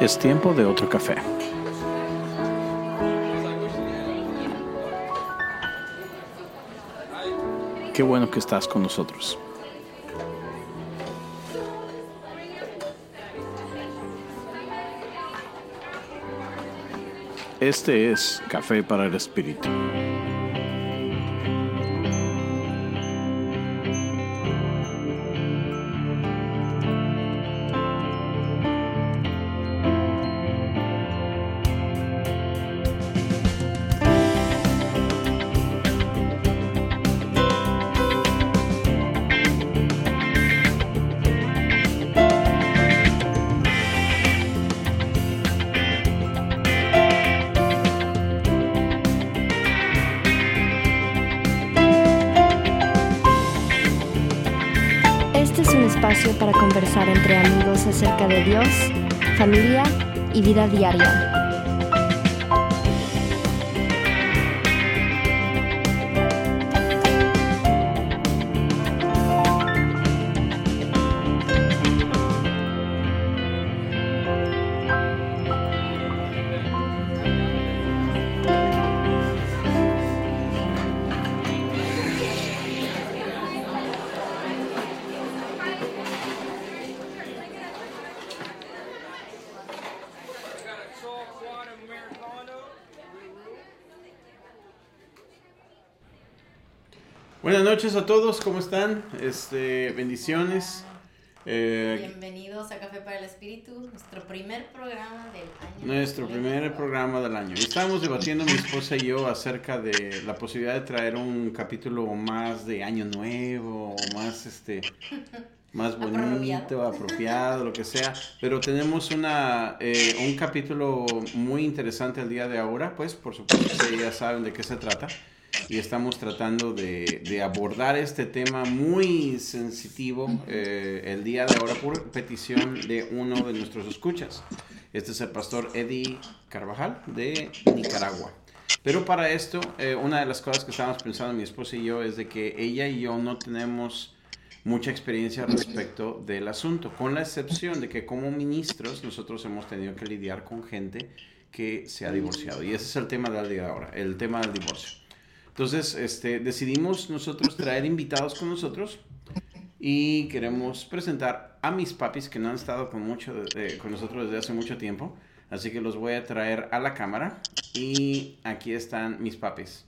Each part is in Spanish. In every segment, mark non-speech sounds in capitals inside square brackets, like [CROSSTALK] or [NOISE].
Es tiempo de otro café. Qué bueno que estás con nosotros. Este es Café para el Espíritu. Diaria. Noches a todos, ¿cómo están? Este, bendiciones. Eh, Bienvenidos a Café para el Espíritu, nuestro primer programa del año. nuestro primer programa del año. Estábamos debatiendo mi esposa y yo acerca de la posibilidad de traer un capítulo más de año nuevo, o más este más [LAUGHS] bonito, Apropiado. apropiado, lo que sea. Pero tenemos una eh, un capítulo muy interesante el día de ahora, pues por supuesto que ya saben de qué se trata. Y estamos tratando de, de abordar este tema muy sensitivo eh, el día de ahora por petición de uno de nuestros escuchas. Este es el pastor Eddie Carvajal de Nicaragua. Pero para esto, eh, una de las cosas que estábamos pensando mi esposa y yo es de que ella y yo no tenemos mucha experiencia respecto del asunto, con la excepción de que como ministros nosotros hemos tenido que lidiar con gente que se ha divorciado. Y ese es el tema del día de ahora, el tema del divorcio. Entonces, este, decidimos nosotros traer invitados con nosotros y queremos presentar a mis papis que no han estado con, mucho, eh, con nosotros desde hace mucho tiempo. Así que los voy a traer a la cámara y aquí están mis papis.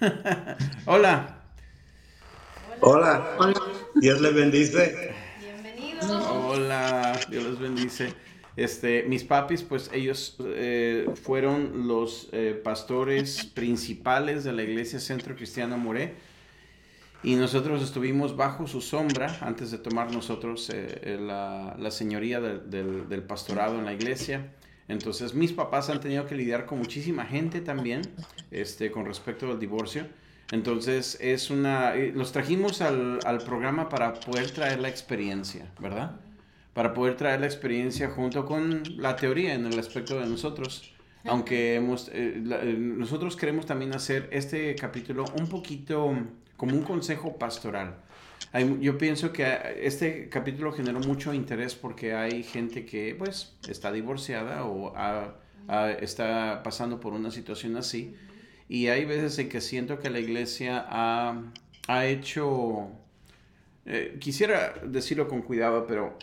[LAUGHS] Hola. Hola, Dios les bendice. Bienvenidos. Hola, Dios los bendice. Este, mis papis, pues ellos eh, fueron los eh, pastores principales de la iglesia Centro Cristiano Moré y nosotros estuvimos bajo su sombra antes de tomar nosotros eh, la, señoría del, pastorado en la iglesia. Entonces mis papás han tenido que lidiar con muchísima gente también este, con respecto al divorcio. Entonces es una... Los trajimos al programa para poder traer la experiencia, ¿verdad? Para poder traer la experiencia junto con la teoría en el aspecto de nosotros. Aunque hemos, eh, la- eh, nosotros queremos también hacer este capítulo un poquito como un consejo pastoral. Hay- yo pienso que este capítulo generó mucho interés porque hay gente que pues está divorciada o ha- ha- está pasando por una situación así. Y hay veces en que siento que la iglesia ha, ha hecho, eh, quisiera decirlo con cuidado, pero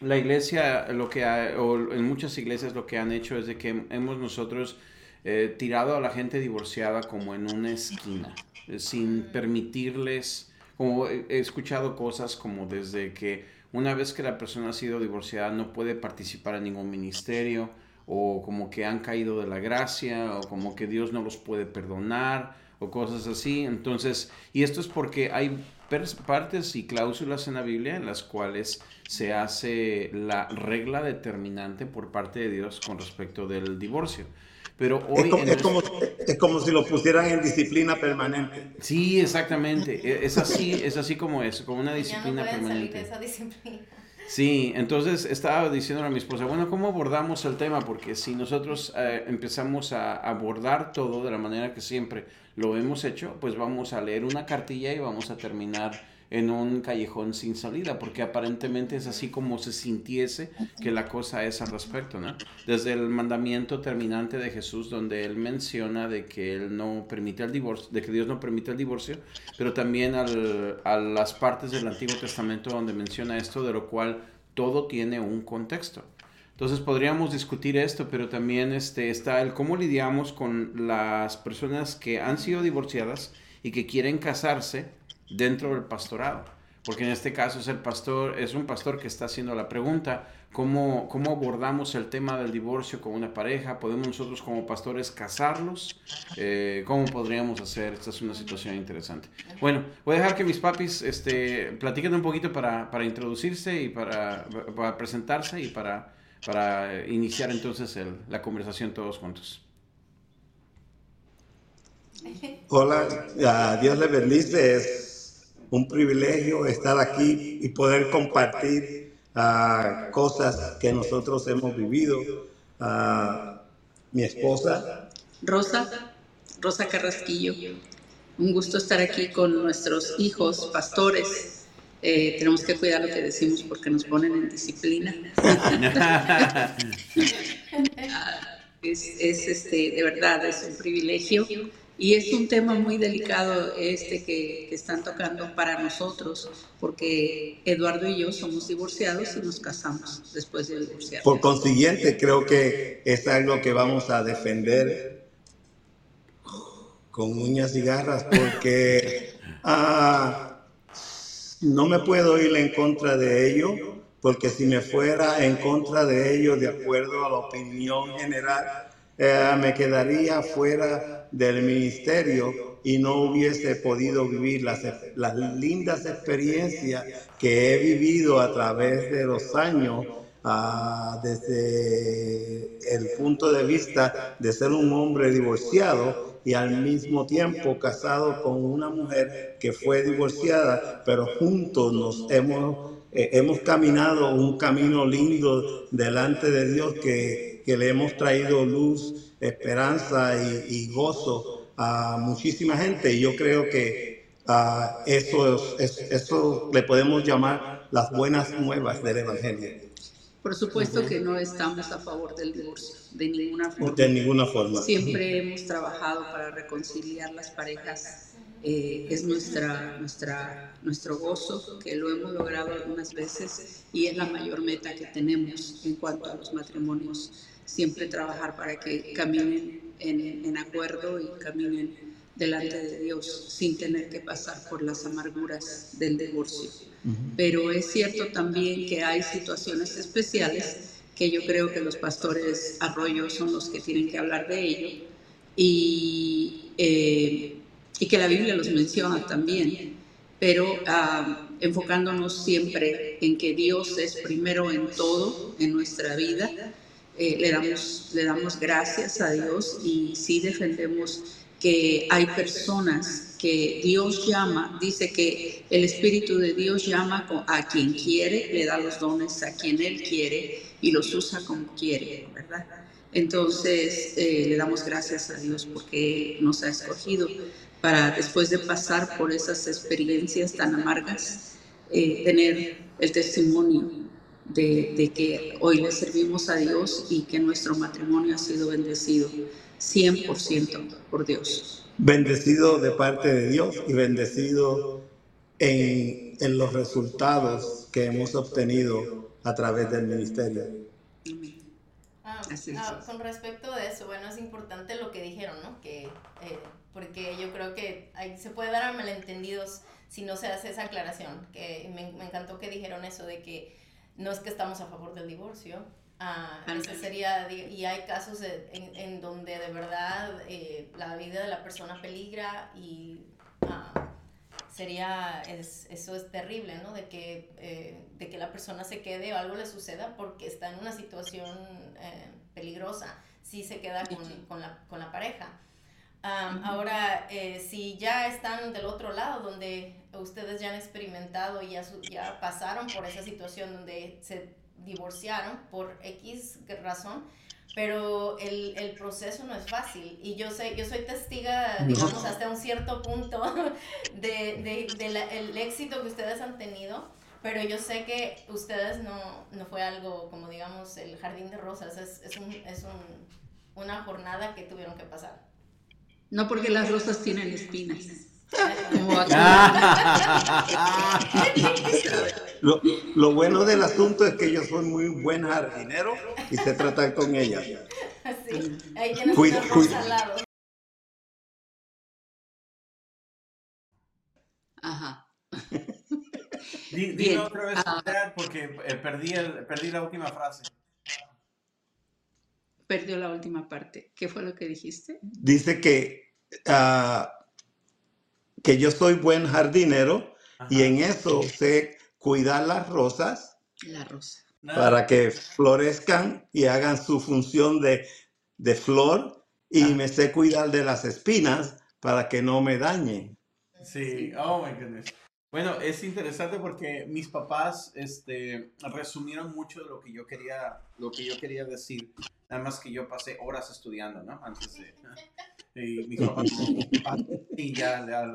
la iglesia, lo que ha- o en muchas iglesias lo que han hecho es de que hemos nosotros eh, tirado a la gente divorciada como en una esquina, eh, sin permitirles, como he escuchado cosas como desde que una vez que la persona ha sido divorciada no puede participar en ningún ministerio, o como que han caído de la gracia, o como que Dios no los puede perdonar, o cosas así. Entonces, y esto es porque hay partes y cláusulas en la Biblia en las cuales se hace la regla determinante por parte de Dios con respecto del divorcio. Pero hoy... Es como, en es el- como, es como si lo pusieran en disciplina permanente. Sí, exactamente. E- Es así, es así como es, como una Ya no disciplina pueden salir permanente. de esa disciplina. Sí, entonces estaba diciendo a mi esposa, bueno, ¿cómo abordamos el tema? Porque si nosotros eh, empezamos a abordar todo de la manera que siempre lo hemos hecho, pues vamos a leer una cartilla y vamos a terminar en un callejón sin salida, porque aparentemente es así como se sintiese que la cosa es al respecto, ¿no? Desde el mandamiento terminante de Jesús, donde él menciona de que él no permite el divorcio, de que Dios no permite el divorcio, pero también a las partes del Antiguo Testamento donde menciona esto, de lo cual todo tiene un contexto. Entonces podríamos discutir esto, pero también este, está el cómo lidiamos con las personas que han sido divorciadas y que quieren casarse dentro del pastorado. Porque en este caso es el pastor, es un pastor que está haciendo la pregunta, ¿cómo, cómo abordamos el tema del divorcio con una pareja? ¿Podemos nosotros como pastores casarlos? Eh, ¿Cómo podríamos hacer? Esta es una situación interesante. Bueno, voy a dejar que mis papis este, platiquen un poquito para, para introducirse y para, para, presentarse y para, para iniciar entonces la conversación todos juntos. Hola, Dios le bendice. Es un privilegio estar aquí y poder compartir uh, cosas que nosotros hemos vivido. Uh, mi esposa. Rosa, Rosa Carrasquillo. Un gusto estar aquí con nuestros hijos, pastores. Eh, tenemos que cuidar lo que decimos porque nos ponen en disciplina. [LAUGHS] Es, es, este, de verdad, es un privilegio y es un tema muy delicado este que, están tocando para nosotros, porque Eduardo y yo somos divorciados y nos casamos después de divorciar. Por consiguiente, creo que es algo que vamos a defender con uñas y garras, porque ah, no me puedo ir en contra de ello, porque si me fuera en contra de ello, de acuerdo a la opinión general, eh, me quedaría fuera del ministerio y no hubiese podido vivir las, lindas experiencias que he vivido a través de los años ah, desde el punto de vista de ser un hombre divorciado y al mismo tiempo casado con una mujer que fue divorciada, pero juntos nos hemos, eh, hemos caminado un camino lindo delante de Dios que que le hemos traído luz, esperanza y, gozo a muchísima gente. Y yo creo que uh, eso, es, eso le podemos llamar las buenas nuevas del Evangelio. Por supuesto que no estamos a favor del divorcio, de ninguna forma. De ninguna forma. Siempre hemos trabajado para reconciliar las parejas. Eh, es nuestra, nuestra, nuestro gozo, que lo hemos logrado algunas veces y es la mayor meta que tenemos en cuanto a los matrimonios siempre trabajar para que caminen en, acuerdo y caminen delante de Dios sin tener que pasar por las amarguras del divorcio. Pero es cierto también que hay situaciones especiales que yo creo que los pastores arroyos son los que tienen que hablar de ello y, eh, y que la Biblia los menciona también, pero ah, enfocándonos siempre en que Dios es primero en todo en nuestra vida eh, le, damos, le damos gracias a Dios y sí defendemos que hay personas que Dios llama, dice que el Espíritu de Dios llama a quien quiere, le da los dones a quien Él quiere y los usa como quiere, ¿verdad? Entonces eh, le damos gracias a Dios porque nos ha escogido para después de pasar por esas experiencias tan amargas, eh, tener el testimonio de, que hoy le servimos a Dios y que nuestro matrimonio ha sido bendecido 100% por Dios. Bendecido de parte de Dios y bendecido en, en los resultados que hemos obtenido a través del ministerio. Ah, ah, con respecto de eso, bueno, es importante lo que dijeron, ¿no? Que, eh, porque yo creo que ahí se puede dar a malentendidos si no se hace esa aclaración, que me, me encantó que dijeron eso de que no es que estamos a favor del divorcio. Ah, sería, y hay casos en, en donde de verdad eh, la vida de la persona peligra y ah, sería, es, eso es terrible, ¿no? De que, eh, de que la persona se quede o algo le suceda porque está en una situación eh, peligrosa si se queda con, con, la, con la pareja. Ahora, eh, si ya están del otro lado, donde ustedes ya han experimentado y ya, ya pasaron por esa situación donde se divorciaron por X razón, pero el, el, proceso no es fácil. Y yo sé, yo soy testiga, digamos, hasta un cierto punto [LAUGHS] de, de, el éxito que ustedes han tenido, pero yo sé que ustedes no, no fue algo como, digamos, el jardín de rosas, es, es, un, es un, una jornada que tuvieron que pasar. No porque las rosas tienen espinas. [LAUGHS] [LAUGHS] lo, lo, bueno del asunto es que yo soy muy buen jardinero y sé tratar con ella. Sí, ahí tienes cuida, al lado. Ajá. Dime otra vez, uh, porque eh, perdí, el, perdí la última frase. Perdió la última parte. ¿Qué fue lo que dijiste? Dice que uh, que yo soy buen jardinero y en eso sé cuidar las rosas. La rosa. Para que florezcan y hagan su función de, de flor y me sé cuidar de las espinas para que no me dañen. Sí, oh my goodness. Bueno, es interesante porque mis papás este, resumieron mucho de lo que yo quería, lo que yo quería decir. Nada más que yo pasé horas estudiando, ¿no? Antes de... Y mis papás... y ya, ya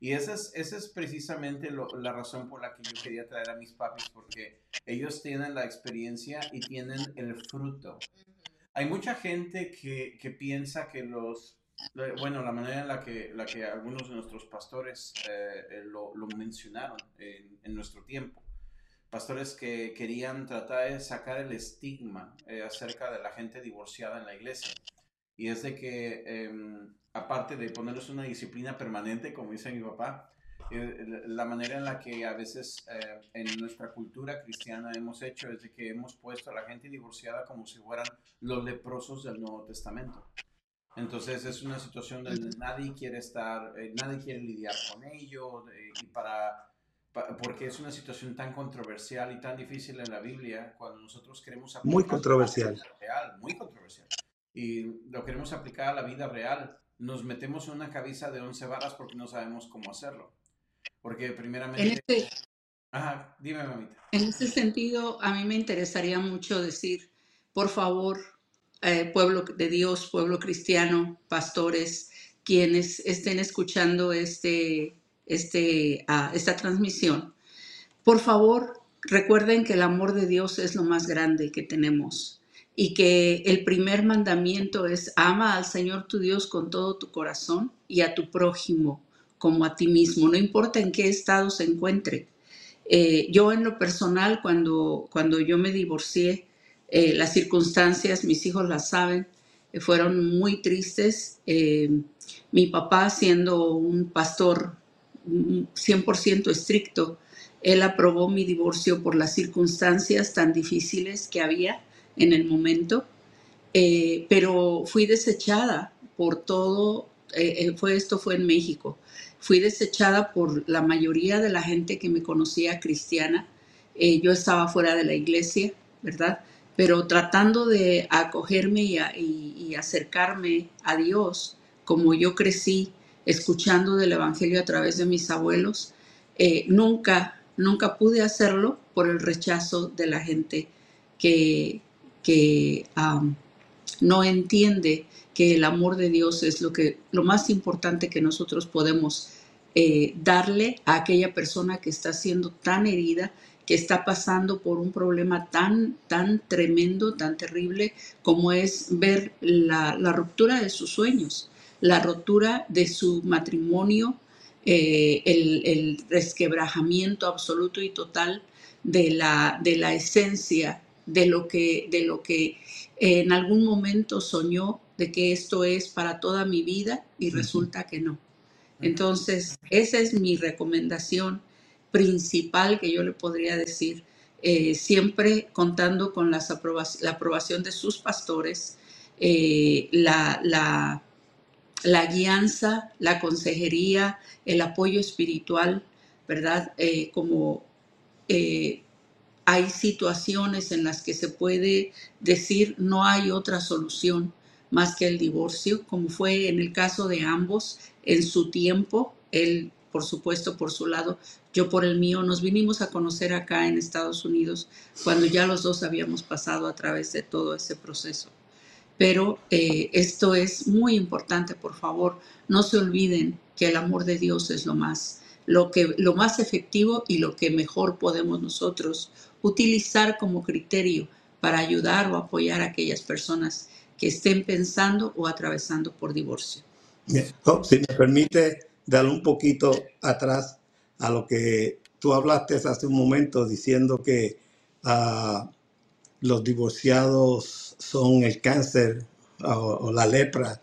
y esa es, esa es precisamente la razón por la que yo quería traer a mis papis, porque ellos tienen la experiencia y tienen el fruto. Hay mucha gente que, que piensa que los, bueno, la manera en la que, la que algunos de nuestros pastores eh, eh, lo, lo, mencionaron en, en, nuestro tiempo, pastores que querían tratar de sacar el estigma eh, acerca de la gente divorciada en la iglesia. Y es de que, em, aparte de ponerles una disciplina permanente, como dice mi papá, eh, la manera en la que a veces eh, en nuestra cultura cristiana hemos hecho es de que hemos puesto a la gente divorciada como si fueran los leprosos del Nuevo Testamento. Entonces es una situación donde nadie quiere estar, nadie quiere lidiar con ello y para porque es una situación tan controversial y tan difícil en la Biblia cuando nosotros queremos aplicar muy controversial real, muy controversial y lo queremos aplicar a la vida real nos metemos en una cabeza de once varas porque no sabemos cómo hacerlo. Porque primeramente este Ajá, dime mamita. en ese sentido a mí me interesaría mucho decir por favor eh, pueblo de Dios pueblo cristiano pastores quienes estén escuchando este este, esta transmisión, por favor recuerden que el amor de Dios es lo más grande que tenemos y que el primer mandamiento es ama al Señor tu Dios con todo tu corazón y a tu prójimo como a ti mismo, no importa en qué estado se encuentre. Eh, yo en lo personal, cuando, cuando yo me divorcié, eh, las circunstancias, mis hijos las saben, eh, fueron muy tristes. mi papá, siendo un pastor 100% estricto. Él aprobó mi divorcio por las circunstancias tan difíciles que había en el momento, eh, pero fui desechada por todo, eh, eh, fue, esto fue en México, fui desechada por la mayoría de la gente que me conocía cristiana. yo estaba fuera de la iglesia, ¿verdad? Pero tratando de acogerme y, y acercarme a Dios, como yo crecí escuchando del Evangelio a través de mis abuelos. Eh, nunca, nunca pude hacerlo por el rechazo de la gente que, que no entiende que el amor de Dios es lo, que, lo más importante que nosotros podemos eh, darle a aquella persona que está siendo tan herida, que está pasando por un problema tan, tan tremendo, tan terrible, como es ver la, la ruptura de sus sueños la rotura de su matrimonio, eh, el, resquebrajamiento absoluto y total de la, de la esencia de lo, que, de lo que en algún momento soñó de que esto es para toda mi vida y resulta que no. Entonces, esa es mi recomendación principal que yo le podría decir, eh, siempre contando con la aprobación de sus pastores, eh, la, la, la guianza, la consejería, el apoyo espiritual, ¿verdad? Eh, como eh, hay situaciones en las que se puede decir no hay otra solución más que el divorcio, como fue en el caso de ambos en su tiempo. Él por supuesto, por su lado, yo por el mío. Nos vinimos a conocer acá en Estados Unidos cuando ya los dos habíamos pasado a través de todo ese proceso. Pero eh, esto es muy importante, por favor, no se olviden que el amor de Dios es lo más, lo, que, lo más efectivo y lo que mejor podemos nosotros utilizar como criterio para ayudar o apoyar a aquellas personas que estén pensando o atravesando por divorcio. Oh, si me permite dar un poquito atrás a lo que tú hablaste hace un momento diciendo que ah, los divorciados son el cáncer o, la lepra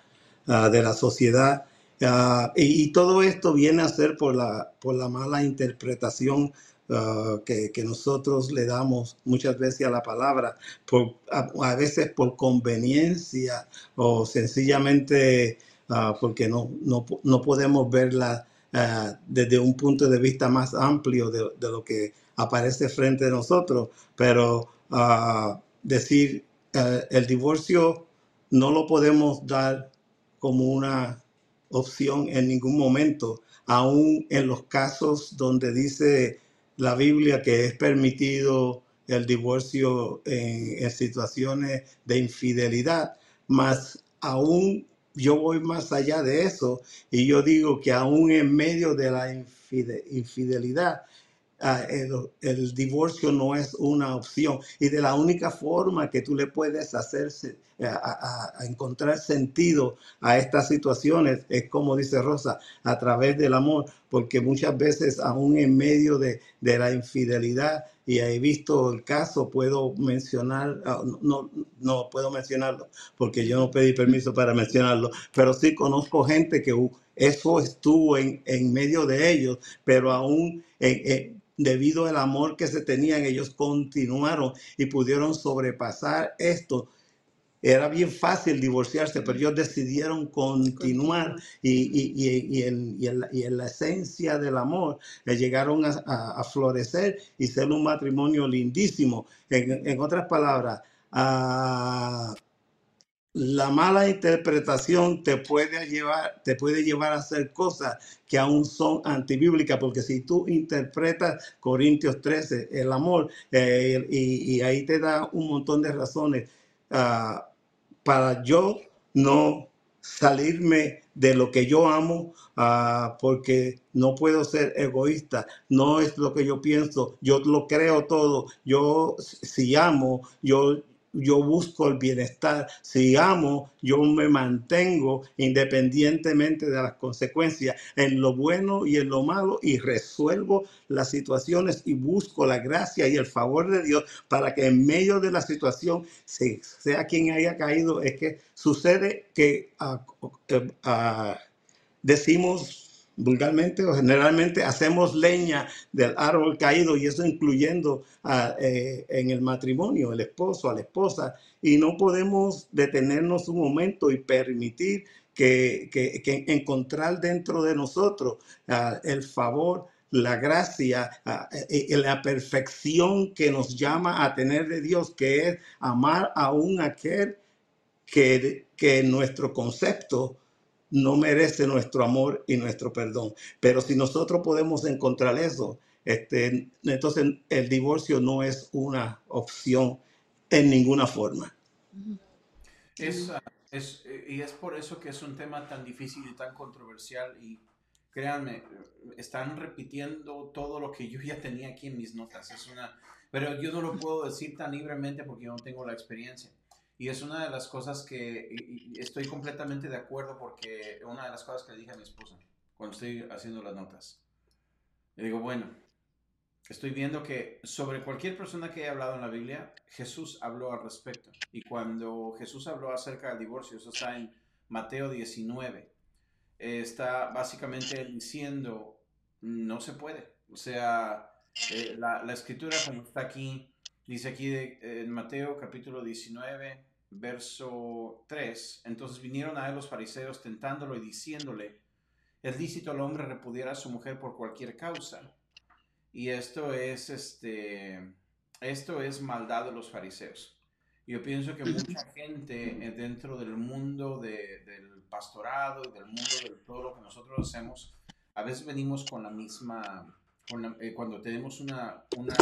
ah, de la sociedad. Ah, y, todo esto viene a ser por la, por la mala interpretación que, que, nosotros le damos muchas veces a la palabra, por, a, veces por conveniencia o sencillamente porque no, no, no podemos verla eh, desde un punto de vista más amplio de, lo que aparece frente a nosotros, pero ah, decir el divorcio no lo podemos dar como una opción en ningún momento, aún en los casos donde dice la Biblia que es permitido el divorcio en, situaciones de infidelidad, más aún yo voy más allá de eso y yo digo que aún en medio de la infidelidad, ah, el, divorcio no es una opción y de la única forma que tú le puedes hacerse eh, a, encontrar sentido a estas situaciones es como dice Rosa a través del amor porque muchas veces aún en medio de, de la infidelidad y he visto el caso, puedo mencionar, ah, no, no puedo mencionarlo porque yo no pedí permiso para mencionarlo, pero sí conozco gente que eso estuvo en, en medio de ellos, pero aún debido al amor que se tenían, ellos continuaron y pudieron sobrepasar esto era bien fácil divorciarse, pero ellos decidieron continuar y, en, la esencia del amor llegaron a, florecer y ser un matrimonio lindísimo. En, otras palabras, la mala interpretación te puede llevar, te puede llevar a hacer cosas que aún son antibíblicas, porque si tú interpretas Corintios 13, el amor, eh, y, ahí te da un montón de razones. Ah, para yo no salirme de lo que yo amo, ah, porque no puedo ser egoísta, no es lo que yo pienso, yo lo creo todo, yo si amo, yo yo busco el bienestar. Si amo, yo me mantengo independientemente de las consecuencias, en lo bueno y en lo malo, y resuelvo las situaciones y busco la gracia y el favor de Dios para que en medio de la situación, sea quien haya caído, es que sucede que ah, ah, decimos vulgarmente o generalmente hacemos leña del árbol caído y eso incluyendo eh, en el matrimonio, el esposo, a la esposa, y no podemos detenernos un momento y permitir que, encontrar dentro de nosotros ah, el favor, la gracia ah, y la perfección que nos llama a tener de Dios, que es amar a un aquel que, que nuestro concepto no merece nuestro amor y nuestro perdón. Pero si nosotros podemos encontrar eso, este, entonces el divorcio no es una opción en ninguna forma. Es, es, y es por eso que es un tema tan difícil y tan controversial y créanme, están repitiendo todo lo que yo ya tenía aquí en mis notas. Es una, pero yo no lo puedo decir tan libremente porque yo no tengo la experiencia. Y es una de las cosas que estoy completamente de acuerdo porque una de las cosas que le dije a mi esposa cuando estoy haciendo las notas. Le digo, bueno, estoy viendo que sobre cualquier persona que haya hablado en la Biblia, Jesús habló al respecto. Y cuando Jesús habló acerca del divorcio, eso está en Mateo 19, está básicamente diciendo, no se puede. O sea, eh, la, la escritura como está aquí Dice aquí en Mateo capítulo 19, verso 3, entonces vinieron a él los fariseos tentándolo y diciéndole, es lícito al hombre repudiar a su mujer por cualquier causa. Y esto es, este, esto es maldad de los fariseos. Yo pienso que mucha [CLEARS THROAT] gente dentro del mundo del pastorado y del mundo de todo lo que nosotros hacemos, a veces venimos con la misma, eh, cuando tenemos una, una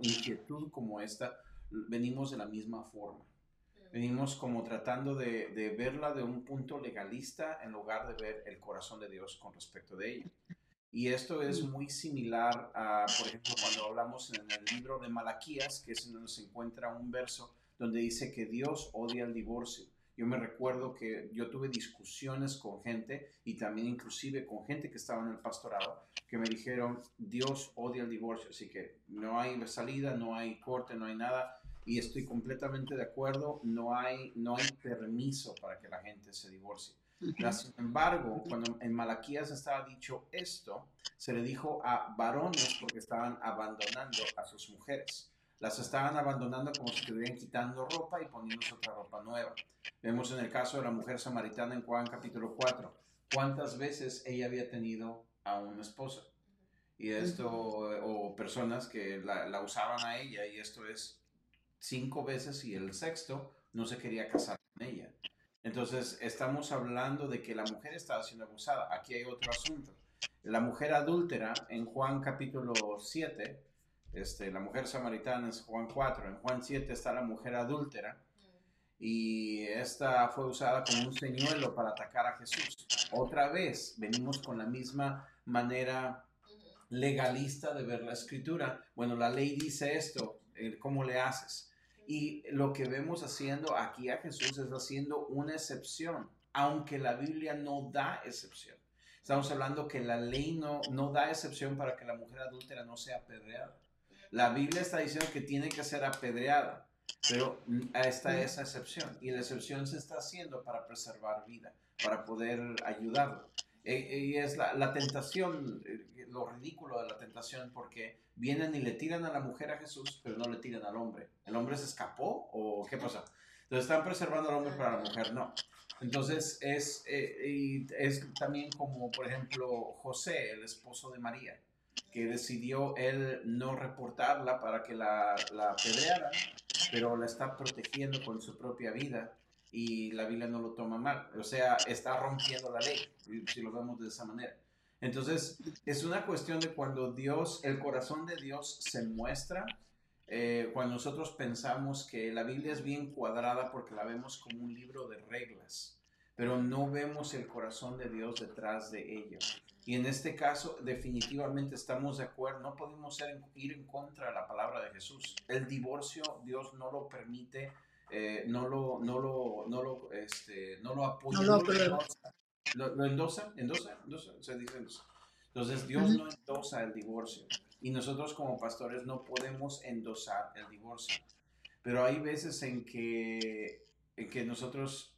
inquietud como esta, venimos de la misma forma. Venimos como tratando de, de, verla de un punto legalista en lugar de ver el corazón de Dios con respecto de ella. Y esto es muy similar a, por ejemplo, cuando hablamos en el libro de Malaquías, que es donde se encuentra un verso donde dice que Dios odia el divorcio. Yo me recuerdo que yo tuve discusiones con gente y también inclusive con gente que estaba en el pastorado que me dijeron, Dios odia el divorcio, así que no hay salida, no hay corte, no hay nada. Y estoy completamente de acuerdo, no hay, no hay permiso para que la gente se divorcie. Sin embargo, cuando en Malaquías estaba dicho esto, se le dijo a varones porque estaban abandonando a sus mujeres. Las estaban abandonando como si estuvieran quitando ropa y poniéndose otra ropa nueva. Vemos en el caso de la mujer samaritana en Juan capítulo 4, cuántas veces ella había tenido a una esposa. Y esto, o personas que la, la usaban a ella, y esto es cinco veces y el sexto no se quería casar con ella. Entonces, estamos hablando de que la mujer estaba siendo abusada. Aquí hay otro asunto. La mujer adúltera, en Juan capítulo 7, este, la mujer samaritana es Juan 4, en Juan 7 está la mujer adúltera, y esta fue usada como un señuelo para atacar a Jesús. Otra vez, venimos con la misma manera legalista de ver la escritura. Bueno, la ley dice esto, ¿cómo le haces? Y lo que vemos haciendo aquí a Jesús es haciendo una excepción, aunque la Biblia no da excepción. Estamos hablando que la ley no, no da excepción para que la mujer adúltera no sea apedreada. La Biblia está diciendo que tiene que ser apedreada, pero esta es esa excepción. Y la excepción se está haciendo para preservar vida, para poder ayudarlo. Eh, y es la, la, tentación, eh, lo ridículo de la tentación, porque vienen y le tiran a la mujer a Jesús, pero no le tiran al hombre. ¿El hombre se escapó o qué pasa? Entonces están preservando al hombre para la mujer, no. Entonces es, eh, es también como, por ejemplo, José, el esposo de María, que decidió él no reportarla para que la, la apedrearan, pero la está protegiendo con su propia vida y la Biblia no lo toma mal. O sea, está rompiendo la ley, si lo vemos de esa manera. Entonces, es una cuestión de cuando Dios, el corazón de Dios se muestra, eh, cuando nosotros pensamos que la Biblia es bien cuadrada porque la vemos como un libro de reglas, pero no vemos el corazón de Dios detrás de ello. Y en este caso, definitivamente estamos de acuerdo, no podemos ir en contra de la palabra de Jesús. El divorcio, Dios no lo permite eh, no lo, no lo, no lo, este, no lo apoya. No lo, endosa, endosa, endosa, se dice endosa. Entonces Dios no endosa el divorcio y nosotros como pastores no podemos endosar el divorcio. Pero hay veces en que, en que nosotros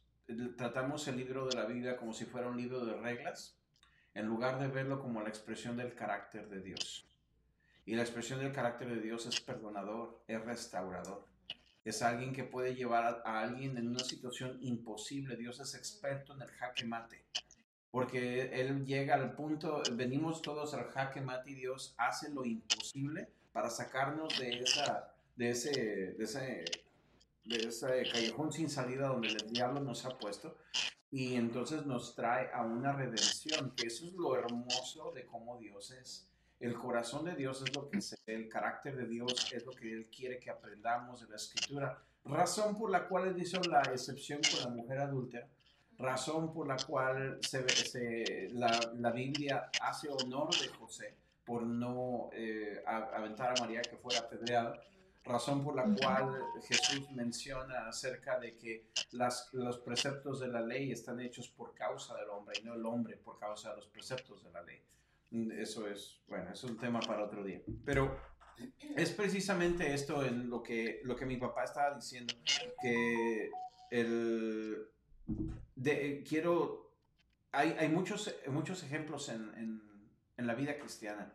tratamos el libro de la Biblia como si fuera un libro de reglas, en lugar de verlo como la expresión del carácter de Dios. Y la expresión del carácter de Dios es perdonador, es restaurador es alguien que puede llevar a, alguien en una situación imposible. Dios es experto en el jaque mate, porque Él llega al punto, venimos todos al jaque mate y Dios hace lo imposible para sacarnos de, esa, de, ese, de, ese, de ese callejón sin salida donde el diablo nos ha puesto. Y entonces nos trae a una redención, que eso es lo hermoso de cómo Dios es el corazón de Dios es lo que se el carácter de Dios es lo que Él quiere que aprendamos de la Escritura. Razón por la cual Él hizo la excepción con la mujer adúltera, razón por la cual se, la, Biblia hace honor de José por no eh, aventar a María que fuera apedreada, razón por la cual Jesús menciona acerca de que las, los preceptos de la ley están hechos por causa del hombre y no el hombre por causa de los preceptos de la ley. Eso es, bueno, es un tema para otro día. Pero es precisamente esto en lo que, lo que mi papá estaba diciendo, que el, de, quiero, hay, hay, muchos, muchos ejemplos en, en, en, la vida cristiana,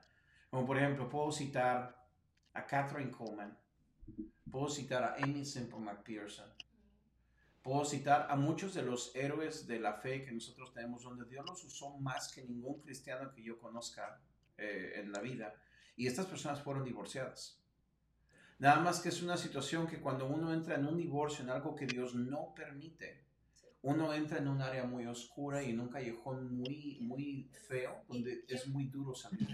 como por ejemplo, puedo citar a Catherine Coleman, puedo citar a Amy Simple McPherson, Puedo citar a muchos de los héroes de la fe que nosotros tenemos, donde Dios los usó más que ningún cristiano que yo conozca eh, en la vida. Y estas personas fueron divorciadas. Nada más que es una situación que cuando uno entra en un divorcio, en algo que Dios no permite, uno entra en un área muy oscura y en un callejón muy, muy feo, donde es muy duro salir.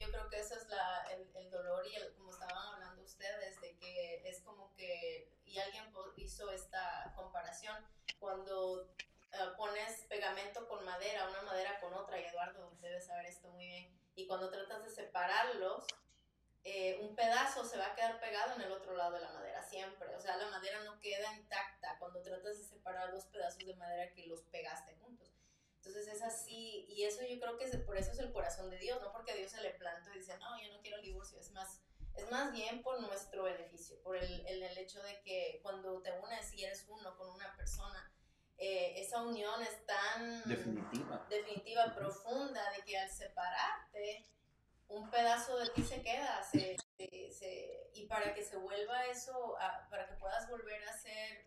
Yo creo que ese es la, el, el, dolor y el, como estaban hablando ustedes, de que es como que, y alguien hizo esta comparación, cuando eh, pones pegamento con madera, una madera con otra, y Eduardo debe saber esto muy bien, y cuando tratas de separarlos, eh, un pedazo se va a quedar pegado en el otro lado de la madera siempre. O sea, la madera no queda intacta cuando tratas de separar dos pedazos de madera que los pegaste juntos. Entonces es así, y eso yo creo que es, por eso es el corazón de Dios, no porque Dios se le plantó y dice, no, yo no quiero el divorcio, es más, es más bien por nuestro beneficio, por el, el, el hecho de que cuando te unes y eres uno con una persona, eh, esa unión es tan definitiva. definitiva, profunda, de que al separarte, un pedazo de ti se queda, se, se, y para que se vuelva eso, para que puedas volver a ser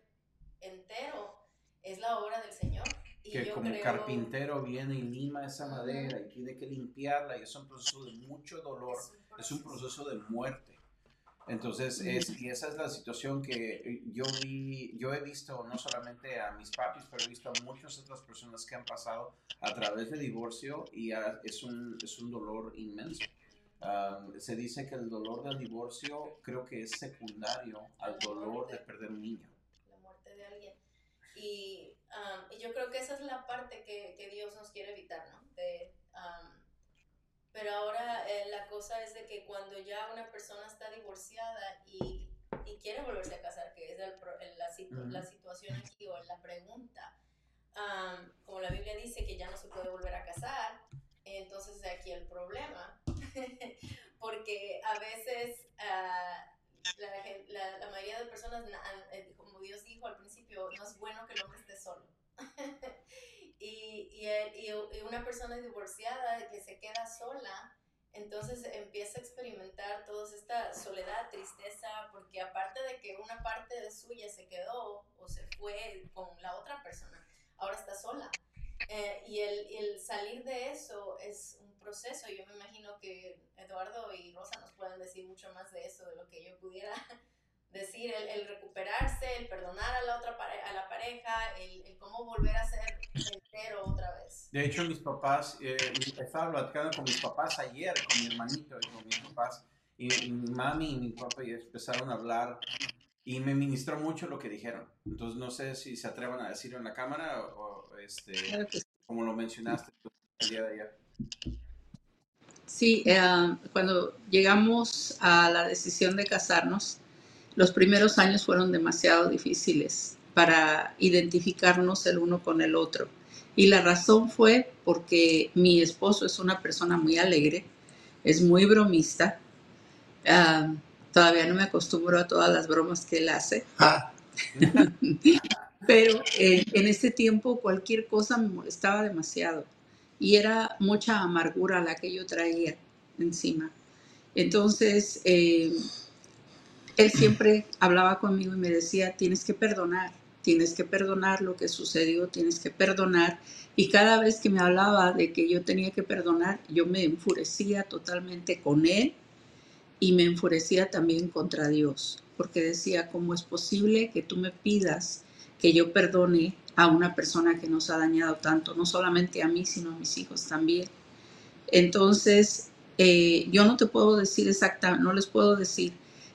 entero, es la obra del Señor. Y que como carpintero viene y lima esa madera y tiene que limpiarla y es un proceso de mucho dolor, es un proceso, de muerte. Entonces, es, y esa es la situación que yo vi, yo he visto no solamente a mis papis, pero he visto a muchas otras personas que han pasado a través de divorcio y es un, es un dolor inmenso. se dice que el dolor del divorcio creo que es secundario al dolor de perder un niño. La muerte de alguien. Y, y yo creo que esa es la parte que, que Dios nos quiere evitar, ¿no? De, pero ahora eh, la cosa es de que cuando ya una persona está divorciada y, y quiere volverse a casar, que es el, la, la, situación aquí o la pregunta, como la Biblia dice que ya no se puede volver a casar, entonces aquí el problema, [LAUGHS] porque a veces uh, la, la, mayoría de personas, eh, como Dios dijo al principio, no es bueno que el hombre esté solo. [LAUGHS] y, y, y, una persona divorciada que se queda sola, entonces empieza a experimentar toda esta soledad, tristeza, porque aparte de que una parte de suya se quedó o se fue con la otra persona, ahora está sola. Eh, y, el, el, salir de eso es un proceso. Yo me imagino que Eduardo y Rosa nos pueden decir mucho más de eso, de lo que yo pudiera decir, el, el recuperarse, el perdonar a la otra a la pareja, el, el, cómo volver a ser entero otra vez. De hecho, mis papás, eh, estaba platicando con mis papás ayer, con mi hermanito y con mis papás, y, mi mami y mi papá empezaron a hablar y me ministró mucho lo que dijeron. Entonces no sé si se atrevan a decirlo en la cámara o, este, como lo mencionaste el día de ayer. Sí, eh, cuando llegamos a la decisión de casarnos, los primeros años fueron demasiado difíciles para identificarnos el uno con el otro. Y la razón fue porque mi esposo es una persona muy alegre, es muy bromista. Ah, todavía no me acostumbro a todas las bromas que él hace. Ah. [LAUGHS] Pero eh, en ese tiempo cualquier cosa me molestaba demasiado y era mucha amargura la que yo traía encima. Entonces, eh, él siempre hablaba conmigo y me decía, tienes que perdonar, tienes que perdonar lo que sucedió, tienes que perdonar. Y cada vez que me hablaba de que yo tenía que perdonar, yo me enfurecía totalmente con él y me enfurecía también contra Dios, porque decía, ¿cómo es posible que tú me pidas que yo perdone a una persona que nos ha dañado tanto, no solamente a mí, sino a mis hijos también? Entonces, eh, yo no te puedo decir exactamente, no les puedo decir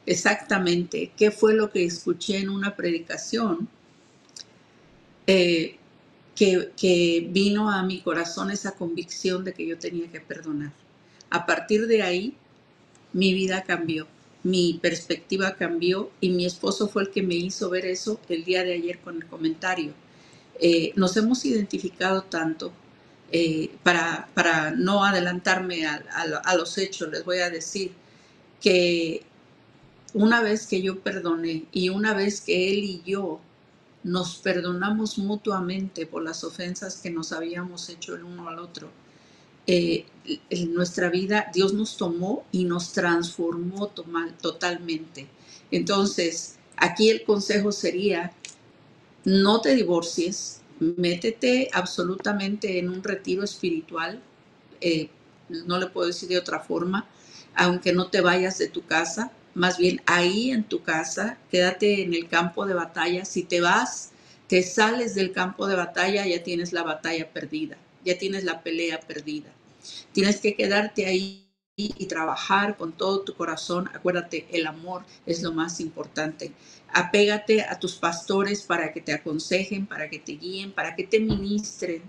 exactamente qué fue lo que escuché en una predicación eh, que, que vino a mi corazón esa convicción de que yo tenía que perdonar. A partir de ahí, mi vida cambió, mi perspectiva cambió y mi esposo fue el que me hizo ver eso el día de ayer con el comentario. Eh, nos hemos identificado tanto, eh, para, para, no adelantarme a, a, los hechos, les voy a decir que una vez que yo perdoné y una vez que él y yo nos perdonamos mutuamente por las ofensas que nos habíamos hecho el uno al otro, eh, en nuestra vida Dios nos tomó y nos transformó totalmente. Entonces, aquí el consejo sería, no te divorcies, métete absolutamente en un retiro espiritual, eh, no le puedo decir de otra forma, aunque no te vayas de tu casa, más bien ahí en tu casa, quédate en el campo de batalla. Si te vas, te sales del campo de batalla, ya tienes la batalla perdida, ya tienes la pelea perdida. Tienes que quedarte ahí y trabajar con todo tu corazón. Acuérdate, el amor es lo más importante. Apégate a tus pastores para que te aconsejen, para que te guíen, para que te ministren,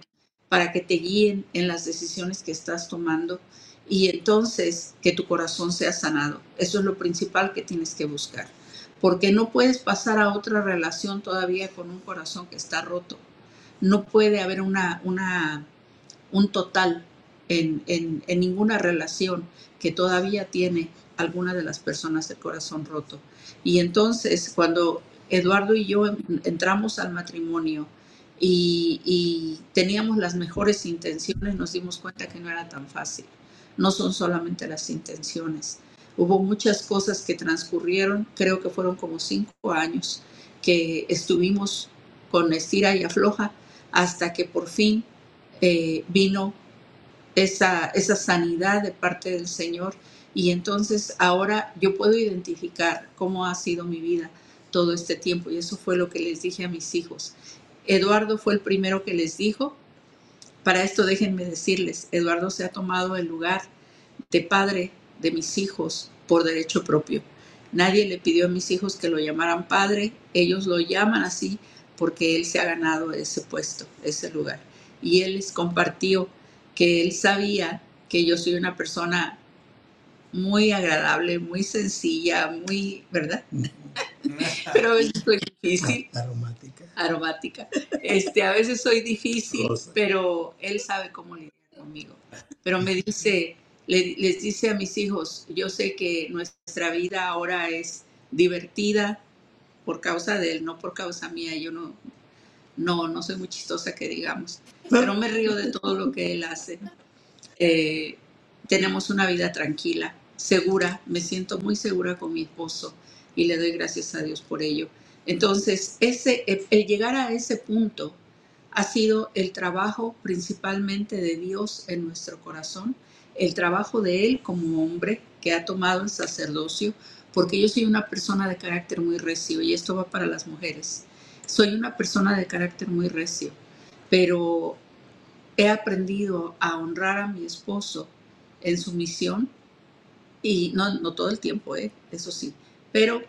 para que te guíen en las decisiones que estás tomando y entonces que tu corazón sea sanado. Eso es lo principal que tienes que buscar. Porque no puedes pasar a otra relación todavía con un corazón que está roto. No puede haber una, una, un total en, en, ninguna relación que todavía tiene alguna de las personas el corazón roto. Y entonces cuando Eduardo y yo entramos al matrimonio y, teníamos las mejores intenciones, nos dimos cuenta que no era tan fácil. No son solamente las intenciones. Hubo muchas cosas que transcurrieron, creo que fueron como cinco años que estuvimos con estira y afloja hasta que por fin eh, vino esa, esa sanidad de parte del Señor. Y entonces ahora yo puedo identificar cómo ha sido mi vida todo este tiempo. Y eso fue lo que les dije a mis hijos. Eduardo fue el primero que les dijo. Para esto déjenme decirles, Eduardo se ha tomado el lugar de padre de mis hijos por derecho propio. Nadie le pidió a mis hijos que lo llamaran padre, ellos lo llaman así porque él se ha ganado ese puesto, ese lugar. Y él les compartió que él sabía que yo soy una persona muy agradable, muy sencilla, muy, ¿verdad? [LAUGHS] Pero a veces soy difícil. [LAUGHS] Aromática. Aromática. Este, a veces soy difícil, pero él sabe cómo lidiar conmigo. Pero me [LAUGHS] dice, les dice a mis hijos, yo sé que nuestra vida ahora es divertida por causa de él, no por causa mía. Yo no, no, no soy muy chistosa que digamos, pero me río de todo lo que él hace. Eh, tenemos una vida tranquila, segura, me siento muy segura con mi esposo y le doy gracias a Dios por ello. Entonces, ese, el llegar a ese punto ha sido el trabajo principalmente de Dios en nuestro corazón, el trabajo de Él como hombre que ha tomado el sacerdocio, porque yo soy una persona de carácter muy recio y esto va para las mujeres. Soy una persona de carácter muy recio, pero he aprendido a honrar a mi esposo en su misión y no, no todo el tiempo, ¿eh? eso sí, pero